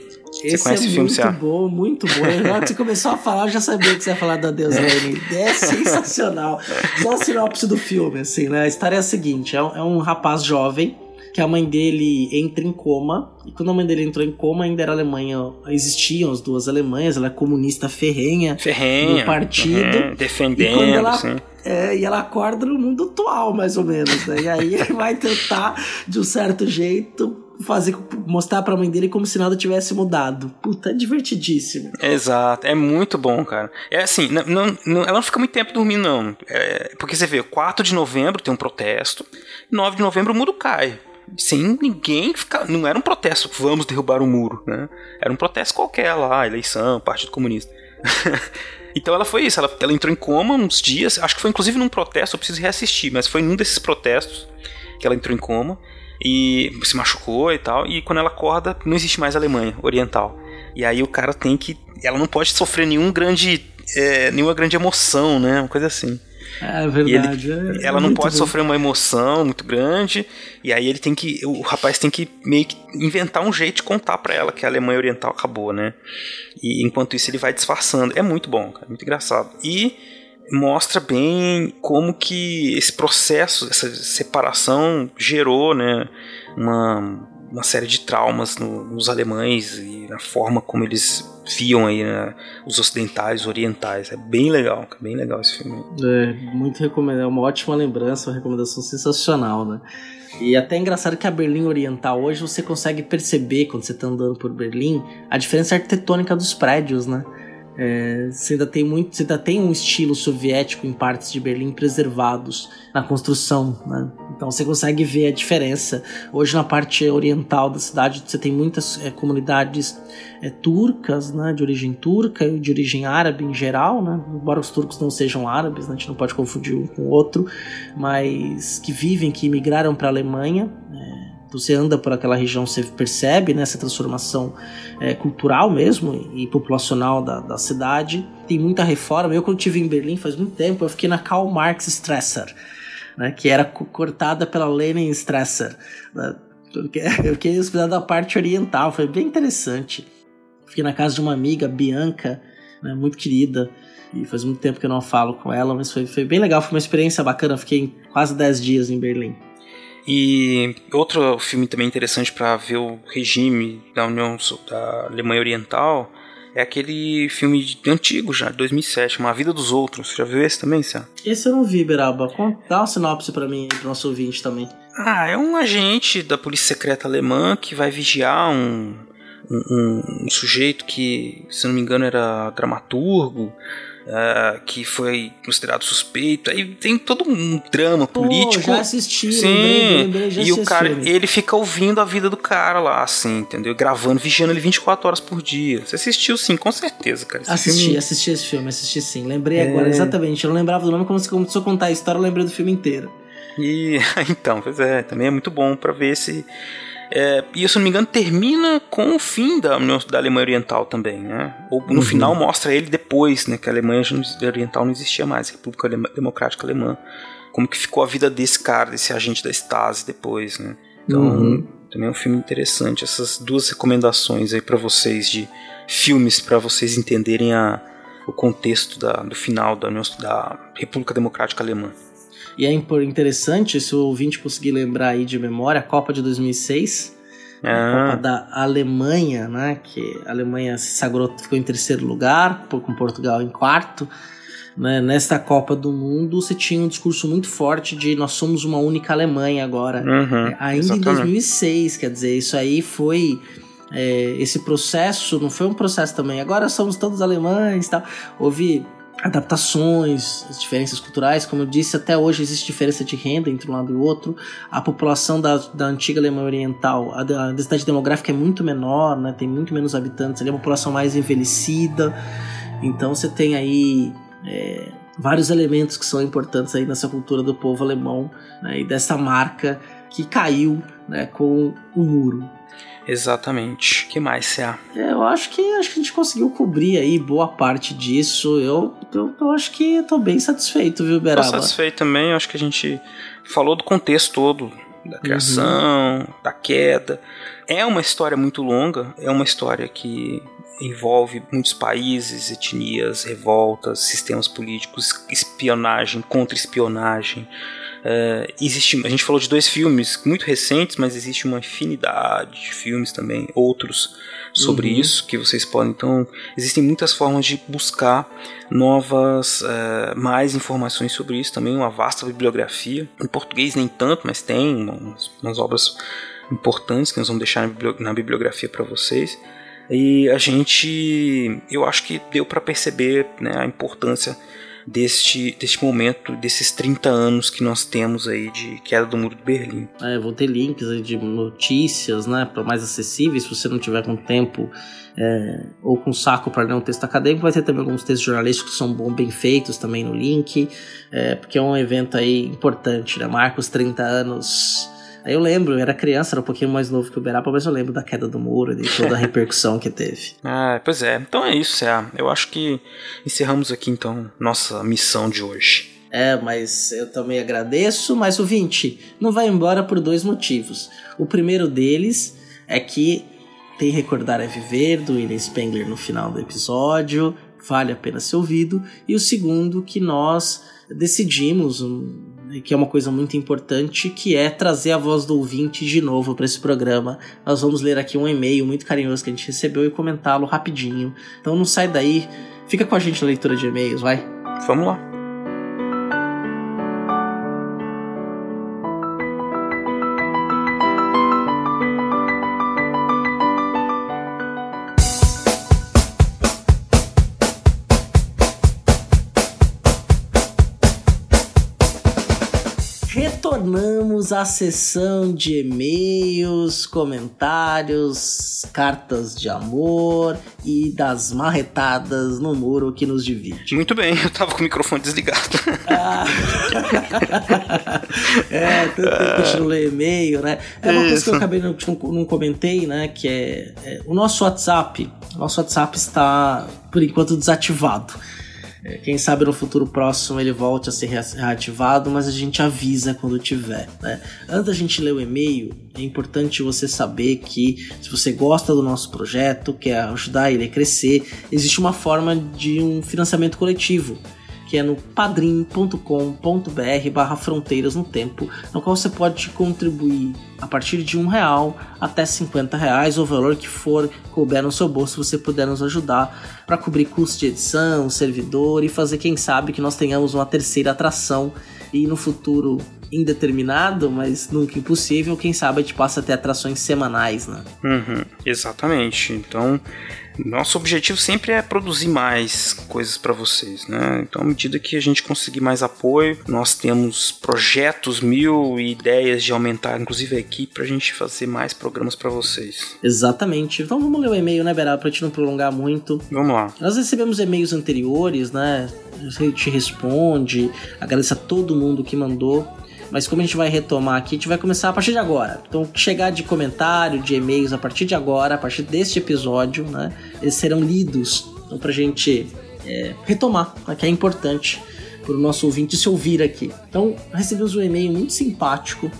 Esse conhece é o filme, muito Cia? bom, muito bom. Na hora que você começou a falar, eu já sabia que você ia falar da Deus Lenin. É sensacional. Só a sinopse do filme, assim, né? A história é a seguinte: é um, é um rapaz jovem que a mãe dele entra em coma. E quando a mãe dele entrou em coma, ainda era Alemanha. Existiam as duas Alemanhas, ela é comunista ferrenha. Ferrenha. Do partido. uhum, E defendendo, ela- assim. É, e ela acorda no mundo atual, mais ou menos, né? E aí ele vai tentar, de um certo jeito, fazer mostrar pra mãe dele como se nada tivesse mudado. Puta, é divertidíssimo. Exato, é muito bom, cara. É assim, não, não- ela não fica muito tempo dormindo, não. É, porque você vê, 4 de novembro tem um protesto, 9 de novembro o muro cai. Sem ninguém ficar. Não era um protesto, vamos derrubar o muro, né? Era um protesto qualquer lá, eleição, Partido Comunista. então ela foi isso, ela, ela entrou em coma uns dias, acho que foi inclusive num protesto, eu preciso reassistir, mas foi num desses protestos que ela entrou em coma e se machucou e tal. E quando ela acorda, não existe mais Alemanha Oriental. E aí o cara tem que. Ela não pode sofrer nenhum grande. é, nenhuma grande emoção, né? Uma coisa assim. É verdade. é- Ela não pode bom. sofrer uma emoção muito grande. E aí ele tem que. O rapaz tem que meio que inventar um jeito de contar pra ela que a Alemanha Oriental acabou, né? E enquanto isso ele vai disfarçando. É muito bom, cara. Muito engraçado. E mostra bem como que esse processo, essa separação gerou, né, uma, uma série de traumas no- nos alemães e na forma como eles viam aí né, os ocidentais, orientais. É bem legal, bem legal esse filme. É, muito recomendado, é uma ótima lembrança, uma recomendação sensacional, né? E até é engraçado que a Berlim Oriental hoje você consegue perceber, quando você tá andando por Berlim, a diferença arquitetônica dos prédios, né? É, você ainda tem muito, você ainda tem um estilo soviético em partes de Berlim preservados na construção, né? Então você consegue ver a diferença. Hoje na parte oriental da cidade você tem muitas é, comunidades é, turcas, né, de origem turca e de origem árabe em geral, né? Embora os turcos não sejam árabes, né, a gente não pode confundir um com o outro, mas que vivem, que migraram para a Alemanha. é, você anda por aquela região, você percebe né, essa transformação é, cultural mesmo e populacional da, da cidade. Tem muita reforma. Eu, quando estive em Berlim faz muito tempo, eu fiquei na Karl Marx Stresser, né, que era co- cortada pela Lenin Stresser. Né, porque eu fiquei hospedado da parte oriental, foi bem interessante. Fiquei na casa de uma amiga, Bianca, né, muito querida. E faz muito tempo que eu não falo com ela, mas foi, foi bem legal, foi uma experiência bacana. Fiquei quase 10 dias em Berlim. E outro filme também interessante para ver o regime da União da Alemanha Oriental é aquele filme de- antigo já, de 2007, Uma Vida dos Outros. Já viu esse também, Cia? Esse eu não vi, Beraba. Dá uma sinopse pra mim pro nosso ouvinte também. Ah, é um agente da polícia secreta alemã que vai vigiar um, um, um- um sujeito que, se não me engano, era dramaturgo, ah, que foi considerado suspeito. Aí tem todo um drama político. Pô, já assisti, Sim, lembrei, lembrei, já e o cara, filme. ele fica ouvindo a vida do cara lá, assim, entendeu? Gravando, vigiando ele 24 horas por dia. Você assistiu, sim, com certeza, cara. Esse Assisti, filme- assisti esse filme, assisti sim. Lembrei É. agora, exatamente. Eu não lembrava do nome, quando você começou a contar a história, eu lembrei do filme inteiro. E então, pois é, também é muito bom pra ver se. É, e se não me engano, termina com o fim da, União- da Alemanha Oriental também, né? Ou no Uhum. final mostra ele depois, né? Que a Alemanha Oriental não existia mais, a República Alema- Democrática Alemã. Como que ficou a vida desse cara, desse agente da Stasi depois, né? Então, Uhum. também é um filme interessante. Essas duas recomendações aí pra vocês de filmes pra vocês entenderem a, o contexto da, do final da, União, da República Democrática Alemã. E é interessante, se o ouvinte conseguir lembrar aí de memória, a Copa de 2006, a Ah. Copa da Alemanha, né? Que a Alemanha se sagrou, ficou em terceiro lugar, com Portugal em quarto. Né? Nesta Copa do Mundo, você tinha um discurso muito forte de nós somos uma única Alemanha agora. Uhum, É, ainda em exatamente. 2006, quer dizer, isso aí foi. é, esse processo não foi um processo também. Agora somos todos alemães e tal. Houve adaptações, as diferenças culturais, como eu disse, até hoje existe diferença de renda entre um lado e o outro. A população da, da antiga Alemanha Oriental, a, a densidade demográfica é muito menor, né? tem muito menos habitantes, ali é uma população mais envelhecida. Então você tem aí é, vários elementos que são importantes aí nessa cultura do povo alemão né, e dessa marca que caiu né, com o muro. Exatamente. que mais, Cé? É, Eu acho que acho que a gente conseguiu cobrir aí boa parte disso. Eu, eu, eu acho que eu tô bem satisfeito, viu, Tô Beraba? satisfeito também. Acho que a gente falou do contexto todo da criação, da queda. É uma história muito longa. É uma história que envolve muitos países, etnias, revoltas, sistemas políticos, espionagem, contra-espionagem. É, existe, a gente falou de dois filmes muito recentes, mas existe uma infinidade de filmes também, outros sobre Uhum. isso que vocês podem. Então, existem muitas formas de buscar novas, eh, mais informações sobre isso também, uma vasta bibliografia. Em português nem tanto, mas tem umas, umas obras importantes que nós vamos deixar na bibliografia para vocês. E a gente, eu acho que deu para perceber né, a importância deste, deste momento, desses 30 anos que nós temos aí de queda do muro de Berlim. É, vou ter links aí de notícias, né, para mais acessíveis. Se você não tiver com tempo é, ou com saco para ler um texto acadêmico, vai ter também alguns textos jornalísticos que são bom, bem feitos também no link, é, porque é um evento aí importante, né? Marca os 30 anos. Aí eu lembro, eu era criança, era um pouquinho mais novo que o Berapa, mas eu lembro da queda do muro e toda a repercussão que teve. Ah, pois é. Então é isso, Cé. Eu acho que encerramos aqui então nossa missão de hoje. É, mas eu também agradeço, mas o 20 não vai embora por dois motivos. O primeiro deles é que tem Recordar é Viver, do William Spengler no final do episódio. vale a pena ser ouvido, e o segundo que nós decidimos, um, que é uma coisa muito importante, que é trazer a voz do ouvinte de novo para esse programa. Nós vamos ler aqui um e-mail muito carinhoso que a gente recebeu e comentá-lo rapidinho. Então não sai daí, fica com a gente na leitura de e-mails, vai. Vamos lá. Retornamos à sessão de e-mails, comentários, cartas de amor e das marretadas no muro que nos divide. Muito bem, eu tava com o microfone desligado. Ah. é, tanto tempo que gente não e-mail, né? É uma coisa que eu Isso. acabei não, não comentei, né? Que é, é, o nosso WhatsApp. O nosso WhatsApp está, por enquanto, desativado. É, Quem sabe no futuro próximo ele volte a ser rea- reativado, mas a gente avisa quando tiver. Né? Antes da gente ler o e-mail, é importante você saber que se você gosta do nosso projeto, quer ajudar ele a crescer, existe uma forma de um financiamento coletivo que é no padrim.com.br barra fronteiras no tempo, no qual você pode contribuir a partir de um real até 50 reais, o valor que for couber no seu bolso, você puder nos ajudar para cobrir custos de edição, servidor e fazer, quem sabe, que nós tenhamos uma terceira atração e no futuro indeterminado, mas nunca impossível, quem sabe a gente passa a ter atrações semanais, né? Uhum, exatamente. Então, nosso objetivo sempre é produzir mais coisas para vocês, né? Então, à medida que a gente conseguir mais apoio, nós temos projetos mil e ideias de aumentar, inclusive a equipe, pra gente fazer mais programas para vocês. Exatamente. Então vamos ler o e-mail, né, Beraba, pra gente não prolongar muito. Vamos lá. Nós recebemos e-mails anteriores, né? A gente responde, agradece a todo mundo que mandou. Mas como a gente vai retomar aqui, a gente vai começar a partir de agora. Então, chegar de comentário, de e-mails a partir de agora, a partir deste episódio, né? Eles serão lidos. Então, pra gente é, retomar, né, que é importante para o nosso ouvinte se ouvir aqui. Então, recebemos um e-mail muito simpático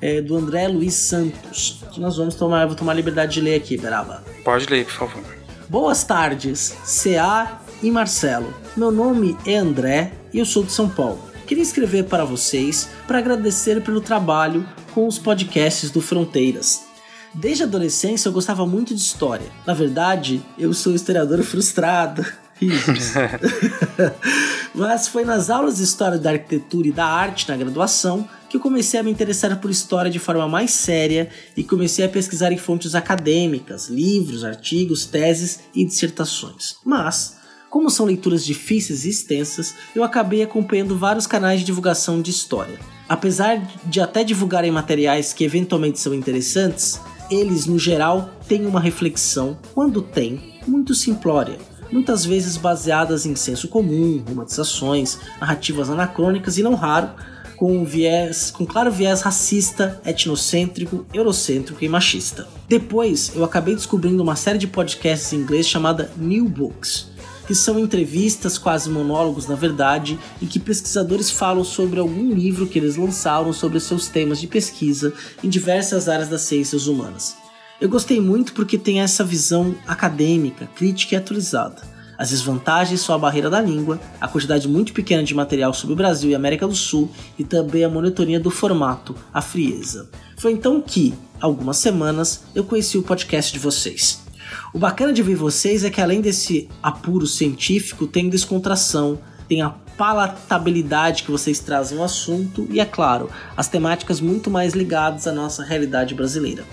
é, do André Luiz Santos, que nós vamos tomar, eu vou tomar a liberdade de ler aqui, Beraba. Pode ler, por favor. Boas tardes, CA e Marcelo. Meu nome é André e eu sou de São Paulo. Queria escrever para vocês para agradecer pelo trabalho com os podcasts do Fronteiras. Desde a adolescência eu gostava muito de história. Na verdade, eu sou historiador frustrado. Mas foi nas aulas de História da Arquitetura e da Arte na graduação que eu comecei a me interessar por história de forma mais séria e comecei a pesquisar em fontes acadêmicas, livros, artigos, teses e dissertações. Mas, como são leituras difíceis e extensas, eu acabei acompanhando vários canais de divulgação de história. Apesar de até divulgarem materiais que eventualmente são interessantes, eles, no geral, têm uma reflexão, quando tem, muito simplória, muitas vezes baseadas em senso comum, romantizações, narrativas anacrônicas e não raro com viés, com claro viés racista, etnocêntrico, eurocêntrico e machista. Depois, eu acabei descobrindo uma série de podcasts em inglês chamada New Books, que são entrevistas, quase monólogos na verdade, em que pesquisadores falam sobre algum livro que eles lançaram sobre seus temas de pesquisa em diversas áreas das ciências humanas. Eu gostei muito porque tem essa visão acadêmica, crítica e atualizada. As desvantagens são a barreira da língua, a quantidade muito pequena de material sobre o Brasil e América do Sul e também a monitoria do formato, a frieza. Foi então que, algumas semanas, eu conheci o podcast de vocês. O bacana de ver vocês é que além desse apuro científico, tem descontração, tem a palatabilidade que vocês trazem ao assunto e, é claro, as temáticas muito mais ligadas à nossa realidade brasileira,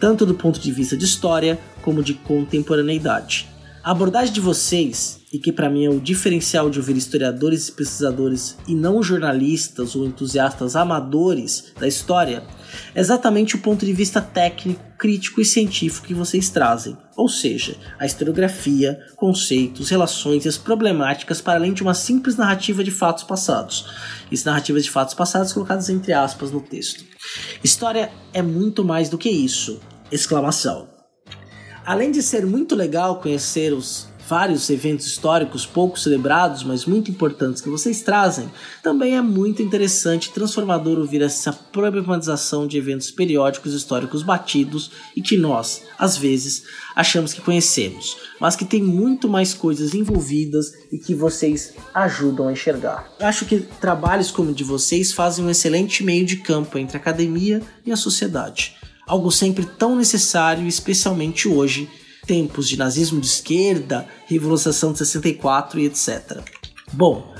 tanto do ponto de vista de história como de contemporaneidade. A abordagem de vocês, e que para mim é o diferencial de ouvir historiadores e pesquisadores e não jornalistas ou entusiastas amadores da história, é exatamente o ponto de vista técnico, crítico e científico que vocês trazem, ou seja, a historiografia, conceitos, relações e as problemáticas para além de uma simples narrativa de fatos passados. Isso narrativas de fatos passados colocadas entre aspas no texto. História é muito mais do que isso! Exclamação. Além de ser muito legal conhecer os vários eventos históricos pouco celebrados, mas muito importantes que vocês trazem, também é muito interessante e transformador ouvir essa problematização de eventos periódicos históricos batidos e que nós, às vezes, achamos que conhecemos, mas que tem muito mais coisas envolvidas e que vocês ajudam a enxergar. Acho que trabalhos como o de vocês fazem um excelente meio de campo entre a academia e a sociedade. Algo sempre tão necessário, especialmente hoje, tempos de nazismo de esquerda, Revolução de 64 e etc. Bom,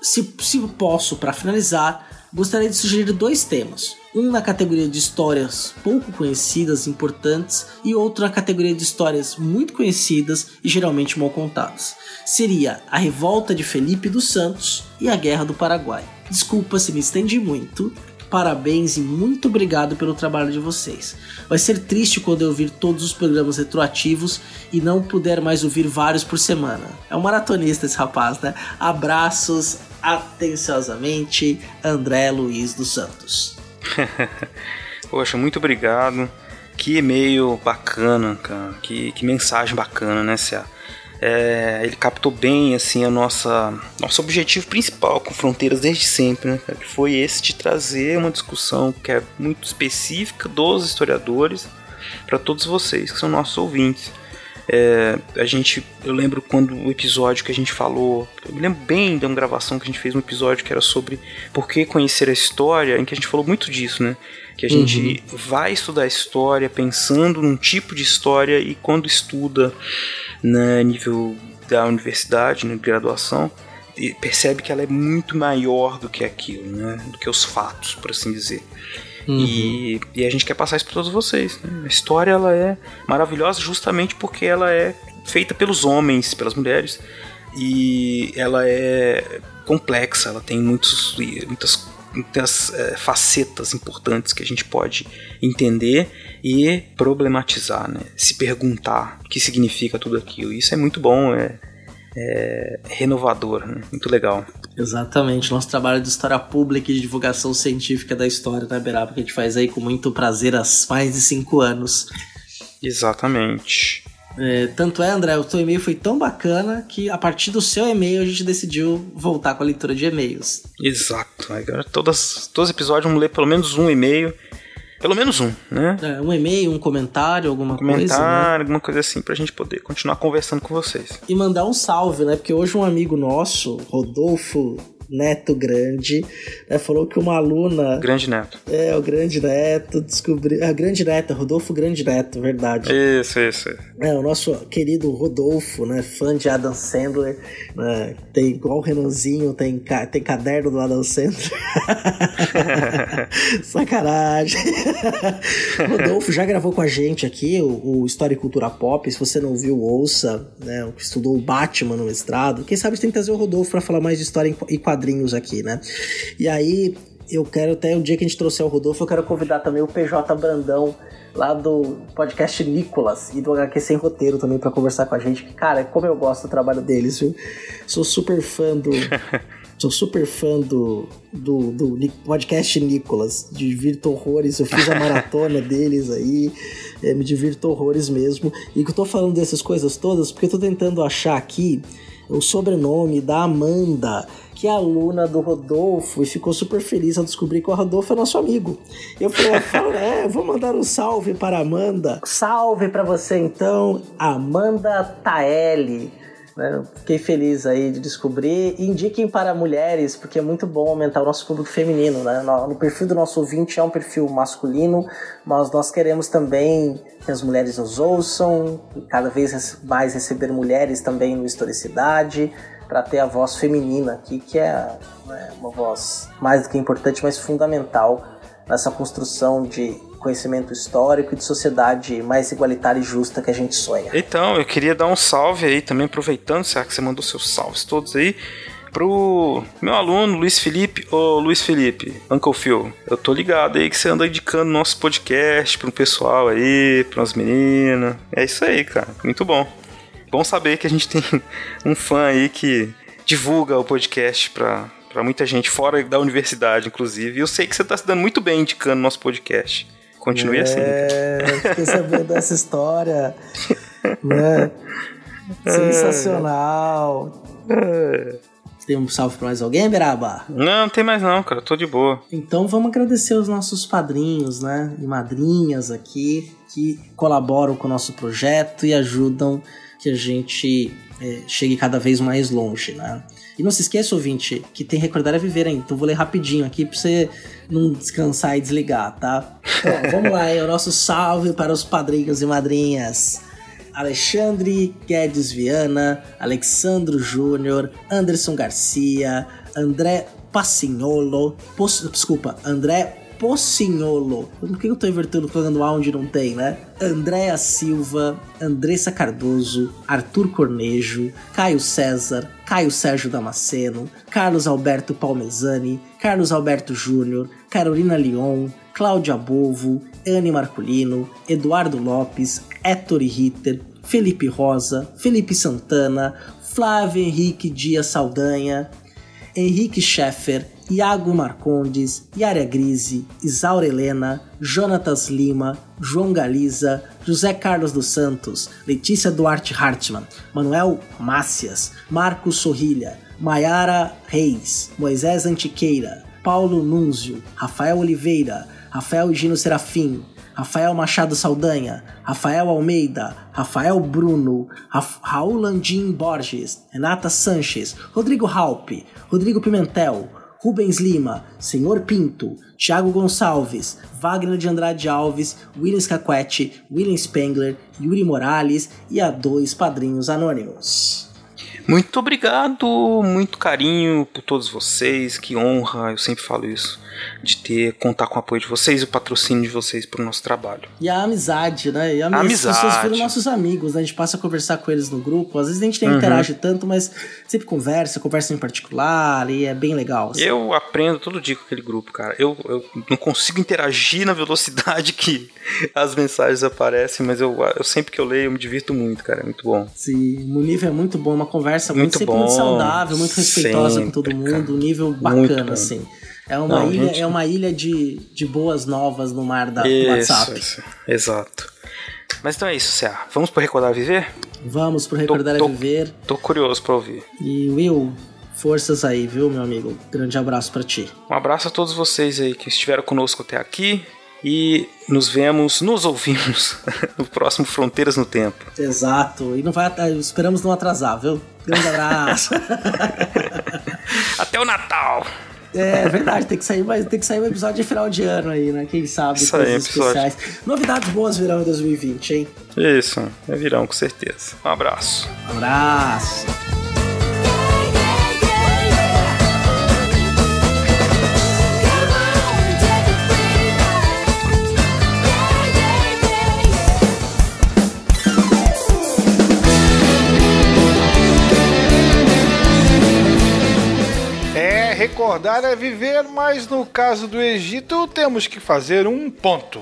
se, se posso, para finalizar, gostaria de sugerir dois temas. Um na categoria de histórias pouco conhecidas importantes, e outro na categoria de histórias muito conhecidas e geralmente mal contadas. Seria a Revolta de Felipe dos Santos e a Guerra do Paraguai. Desculpa se me estendi muito, Parabéns e muito obrigado pelo trabalho de vocês. Vai ser triste quando eu ouvir todos os programas retroativos e não puder mais ouvir vários por semana. É um maratonista esse rapaz, né? Abraços atenciosamente, André Luiz dos Santos. Poxa, muito obrigado. Que e-mail bacana, cara. Que, que mensagem bacana, né, Cia? É, ele captou bem assim a nossa nosso objetivo principal com fronteiras desde sempre, né? Que foi esse de trazer uma discussão que é muito específica dos historiadores para todos vocês que são nossos ouvintes. É, a gente, eu lembro quando o episódio que a gente falou, eu me lembro bem de uma gravação que a gente fez um episódio que era sobre por que conhecer a história, em que a gente falou muito disso, né? Que a gente vai estudar a história pensando num tipo de história e quando estuda né, nível da universidade, né, de graduação, percebe que ela é muito maior do que aquilo, né? Do que os fatos, por assim dizer. E, e a gente quer passar isso para todos vocês. né? A história ela é maravilhosa justamente porque ela é feita pelos homens, pelas mulheres, e ela é complexa, ela tem muitos, muitas, muitas eh, facetas importantes que a gente pode entender e problematizar, né? se perguntar o que significa tudo aquilo. Isso é muito bom, é, é renovador, né? muito legal. Exatamente, nosso trabalho de história pública e de divulgação científica da história, né, Beraba, que a gente faz aí com muito prazer há mais de cinco anos. Exatamente. É, tanto é, André, o teu e-mail foi tão bacana que a partir do seu e-mail a gente decidiu voltar com a leitura de e-mails. Exato. Agora todas, todos os episódios vamos ler pelo menos um e-mail. Pelo menos um, né? É, um e-mail, um comentário, alguma coisa. Né? Comentário, alguma coisa assim, pra gente poder continuar conversando com vocês. E mandar um salve, né? Porque hoje um amigo nosso, Rodolfo Neto Grande, né, falou que uma aluna. Grande neto. É, o Grande Neto descobriu. É, Grande Neto, Rodolfo Grande Neto, verdade. Isso, isso. É, o nosso querido Rodolfo, né, fã de Adam Sandler, né, tem igual o Renanzinho, tem, ca- tem caderno do Adam Sandler. Sacanagem. Rodolfo já gravou com a gente aqui o, o História e Cultura Pop, se você não viu, ouça, né, o que estudou o Batman no mestrado. Quem sabe tem que trazer o Rodolfo pra falar mais de história e quadrinhos aqui, né? E aí, eu quero até o dia que a gente trouxer o Rodolfo, eu quero convidar também o PJ Brandão, lá do podcast Nicolas e do HQ Sem Roteiro também pra conversar com a gente. Cara, como eu gosto do trabalho deles, viu? Sou super fã do. Sou super fã do, do, do podcast Nicolas. Divirto horrores. Eu fiz a maratona deles aí. é, me divirto horrores mesmo. E que eu tô falando dessas coisas todas porque eu tô tentando achar aqui o sobrenome da Amanda, que é aluna do Rodolfo, e ficou super feliz ao descobrir que o Rodolfo é nosso amigo. Eu falei, falo, é, vou mandar um salve para a Amanda. Salve para você então, Amanda Taeli. Né? Fiquei feliz aí de descobrir. E indiquem para mulheres, porque é muito bom aumentar o nosso público feminino. Né? No, perfil do nosso ouvinte é um perfil masculino, mas nós queremos também que as mulheres nos ouçam, cada vez mais receber mulheres também no Historicidade, para ter a voz feminina aqui, que é né, uma voz mais do que importante, mas fundamental nessa construção de conhecimento histórico e de sociedade mais igualitária e justa que a gente sonha. Então, eu queria dar um salve aí também, aproveitando, será que você mandou seus salves todos aí, pro meu aluno Luiz Felipe. Ô Luiz Felipe, Uncle Phil, eu tô ligado aí que você anda indicando nosso podcast pro pessoal aí, pras meninas. É isso aí, cara, muito bom. Bom saber que a gente tem um fã aí que divulga o podcast pra, pra muita gente, fora da universidade, inclusive. E eu sei que você tá se dando muito bem indicando nosso podcast. Continue assim. É, fiquei sabendo dessa história, né? Sensacional. Tem um salve pra mais alguém, Beraba? Não, não tem mais não, cara. Tô de boa. Então vamos agradecer os nossos padrinhos, né? E madrinhas aqui que colaboram com o nosso projeto e ajudam que a gente é, chegue cada vez mais longe, né? E não se esqueça, ouvinte, que tem Recordar a Viver ainda. Então vou ler rapidinho aqui pra você não descansar e desligar, tá? Então, vamos lá, é o nosso salve para os padrinhos e madrinhas. Alexandre Guedes Viana, Alexandro Júnior, Anderson Garcia, André Passignolo, desculpa, André Pocinholo. Por que eu tô invertendo colocando A onde não tem, né? Andréa Silva, Andressa Cardoso, Arthur Cornejo, Caio César, Caio Sérgio Damasceno, Carlos Alberto Palmezani, Carlos Alberto Júnior, Carolina Leon, Cláudia Bovo, Anne Marculino, Eduardo Lopes, Héctor Ritter, Felipe Rosa, Felipe Santana, Flávio Henrique Dias Saldanha, Henrique Scheffer, Iago Marcondes, Yara Grise, Isaura Helena, Jonatas Lima, João Galiza, José Carlos dos Santos, Letícia Duarte Hartmann, Manuel Mácias, Marcos Sorrilha, Maiara Reis, Moisés Antiqueira, Paulo Núnzio, Rafael Oliveira, Rafael Gino Serafim, Rafael Machado Saldanha, Rafael Almeida, Rafael Bruno, Raf Raul Landim Borges, Renata Sanches, Rodrigo Halpe, Rodrigo Pimentel, Rubens Lima, Senhor Pinto, Thiago Gonçalves, Wagner de Andrade Alves, Williams Caquete, William Spengler, Yuri Morales e a dois padrinhos anônimos. Muito obrigado, muito carinho por todos vocês, que honra, eu sempre falo isso, de ter, contar com o apoio de vocês e o patrocínio de vocês pro nosso trabalho. E a amizade, né? E a A As pessoas amizade. viram nossos amigos, né? A gente passa a conversar com eles no grupo. Às vezes a gente Uhum. nem interage tanto, mas sempre conversa, conversa em particular, e é bem legal. assim. Eu aprendo todo dia com aquele grupo, cara. Eu, eu não consigo interagir na velocidade que as mensagens aparecem, mas eu, eu sempre que eu leio eu me divirto muito, cara. É muito bom. Sim, o nível é muito bom, uma conversa muito, Muito sempre muito bom, saudável, muito respeitosa com sempre, todo mundo, cara. um nível bacana, bom. assim. É uma Não, ilha, gente- é uma ilha de, de boas novas no mar da Isso, WhatsApp. isso, exato. Mas então é isso, Cé. Vamos pro Recordar Viver? Vamos pro Recordar Tô- tô- Viver. Tô curioso pra ouvir. E Will, forças aí, viu, meu amigo? Grande abraço pra ti. Um abraço a todos vocês aí que estiveram conosco até aqui. E nos vemos, nos ouvimos no próximo Fronteiras no Tempo. Exato. E não vai, esperamos não atrasar, viu? Grande abraço. Até o Natal! É verdade, tem que sair, mas tem que sair um episódio de final de ano aí, né? Quem sabe, Isso aí, episódio. especiais. Novidades boas virão em 2020, hein? Isso, é virão com certeza. Um abraço. Abraço. Recordar é viver, mas no caso do Egito temos que fazer um ponto.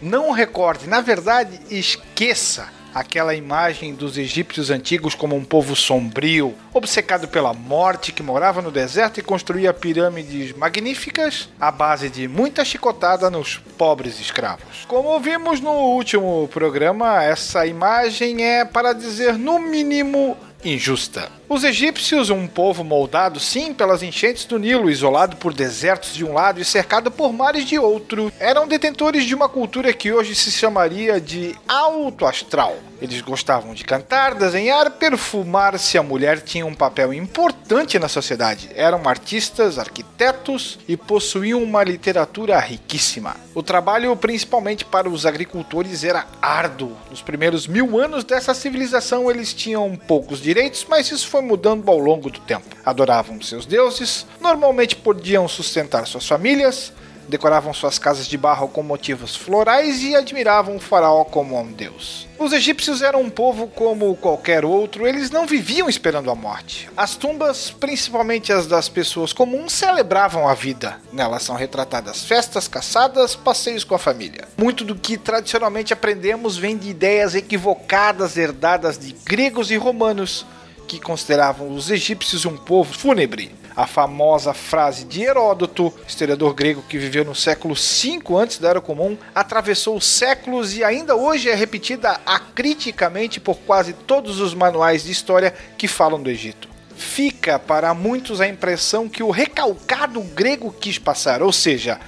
Não recorde, na verdade, esqueça aquela imagem dos egípcios antigos como um povo sombrio, obcecado pela morte, que morava no deserto e construía pirâmides magníficas à base de muita chicotada nos pobres escravos. Como vimos no último programa, essa imagem é, para dizer no mínimo, injusta. Os egípcios, um povo moldado sim pelas enchentes do Nilo, isolado por desertos de um lado e cercado por mares de outro, eram detentores de uma cultura que hoje se chamaria de alto astral. Eles gostavam de cantar, desenhar, perfumar. Se a mulher tinha um papel importante na sociedade, eram artistas, arquitetos e possuíam uma literatura riquíssima. O trabalho, principalmente para os agricultores, era árduo. Nos primeiros mil anos dessa civilização, eles tinham poucos direitos, mas isso foi mudando ao longo do tempo. Adoravam seus deuses, normalmente podiam sustentar suas famílias, decoravam suas casas de barro com motivos florais e admiravam o faraó como um deus. Os egípcios eram um povo como qualquer outro, eles não viviam esperando a morte. As tumbas, principalmente as das pessoas comuns, celebravam a vida. Nelas são retratadas festas, caçadas, passeios com a família. Muito do que tradicionalmente aprendemos vem de ideias equivocadas herdadas de gregos e romanos que consideravam os egípcios um povo fúnebre. A famosa frase de Heródoto, historiador grego que viveu no século V antes da Era Comum, atravessou séculos e ainda hoje é repetida acriticamente por quase todos os manuais de história que falam do Egito. Fica para muitos a impressão que o recalcado grego quis passar, ou seja,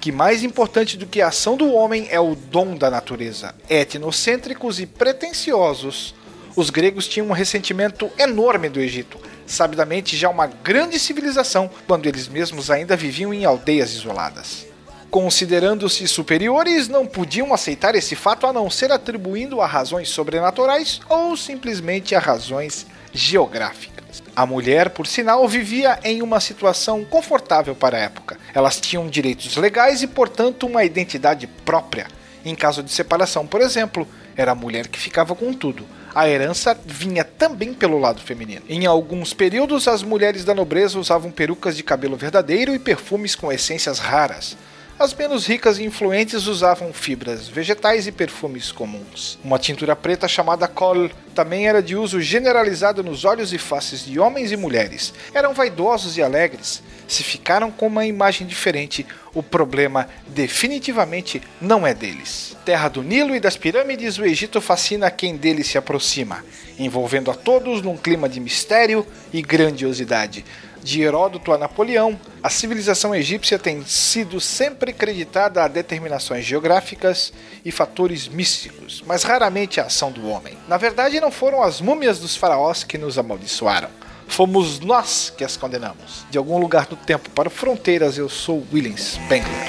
que mais importante do que a ação do homem é o dom da natureza. Etnocêntricos e pretensiosos, os gregos tinham um ressentimento enorme do Egito, sabidamente já uma grande civilização, quando eles mesmos ainda viviam em aldeias isoladas. Considerando-se superiores, não podiam aceitar esse fato a não ser atribuindo a razões sobrenaturais ou simplesmente a razões geográficas. A mulher, por sinal, vivia em uma situação confortável para a época. Elas tinham direitos legais e, portanto, uma identidade própria. Em caso de separação, por exemplo, era a mulher que ficava com tudo. A herança vinha também pelo lado feminino. Em alguns períodos, as mulheres da nobreza usavam perucas de cabelo verdadeiro e perfumes com essências raras. As menos ricas e influentes usavam fibras vegetais e perfumes comuns. Uma tintura preta chamada col também era de uso generalizado nos olhos e faces de homens e mulheres. Eram vaidosos e alegres. Se ficaram com uma imagem diferente, o problema definitivamente não é deles. Terra do Nilo e das pirâmides, o Egito fascina quem dele se aproxima, envolvendo a todos num clima de mistério e grandiosidade. De Heródoto a Napoleão, a civilização egípcia tem sido sempre creditada a determinações geográficas e fatores místicos, mas raramente a ação do homem. Na verdade, não foram as múmias dos faraós que nos amaldiçoaram. Fomos nós que as condenamos. De algum lugar do tempo para fronteiras, eu sou William Spengler.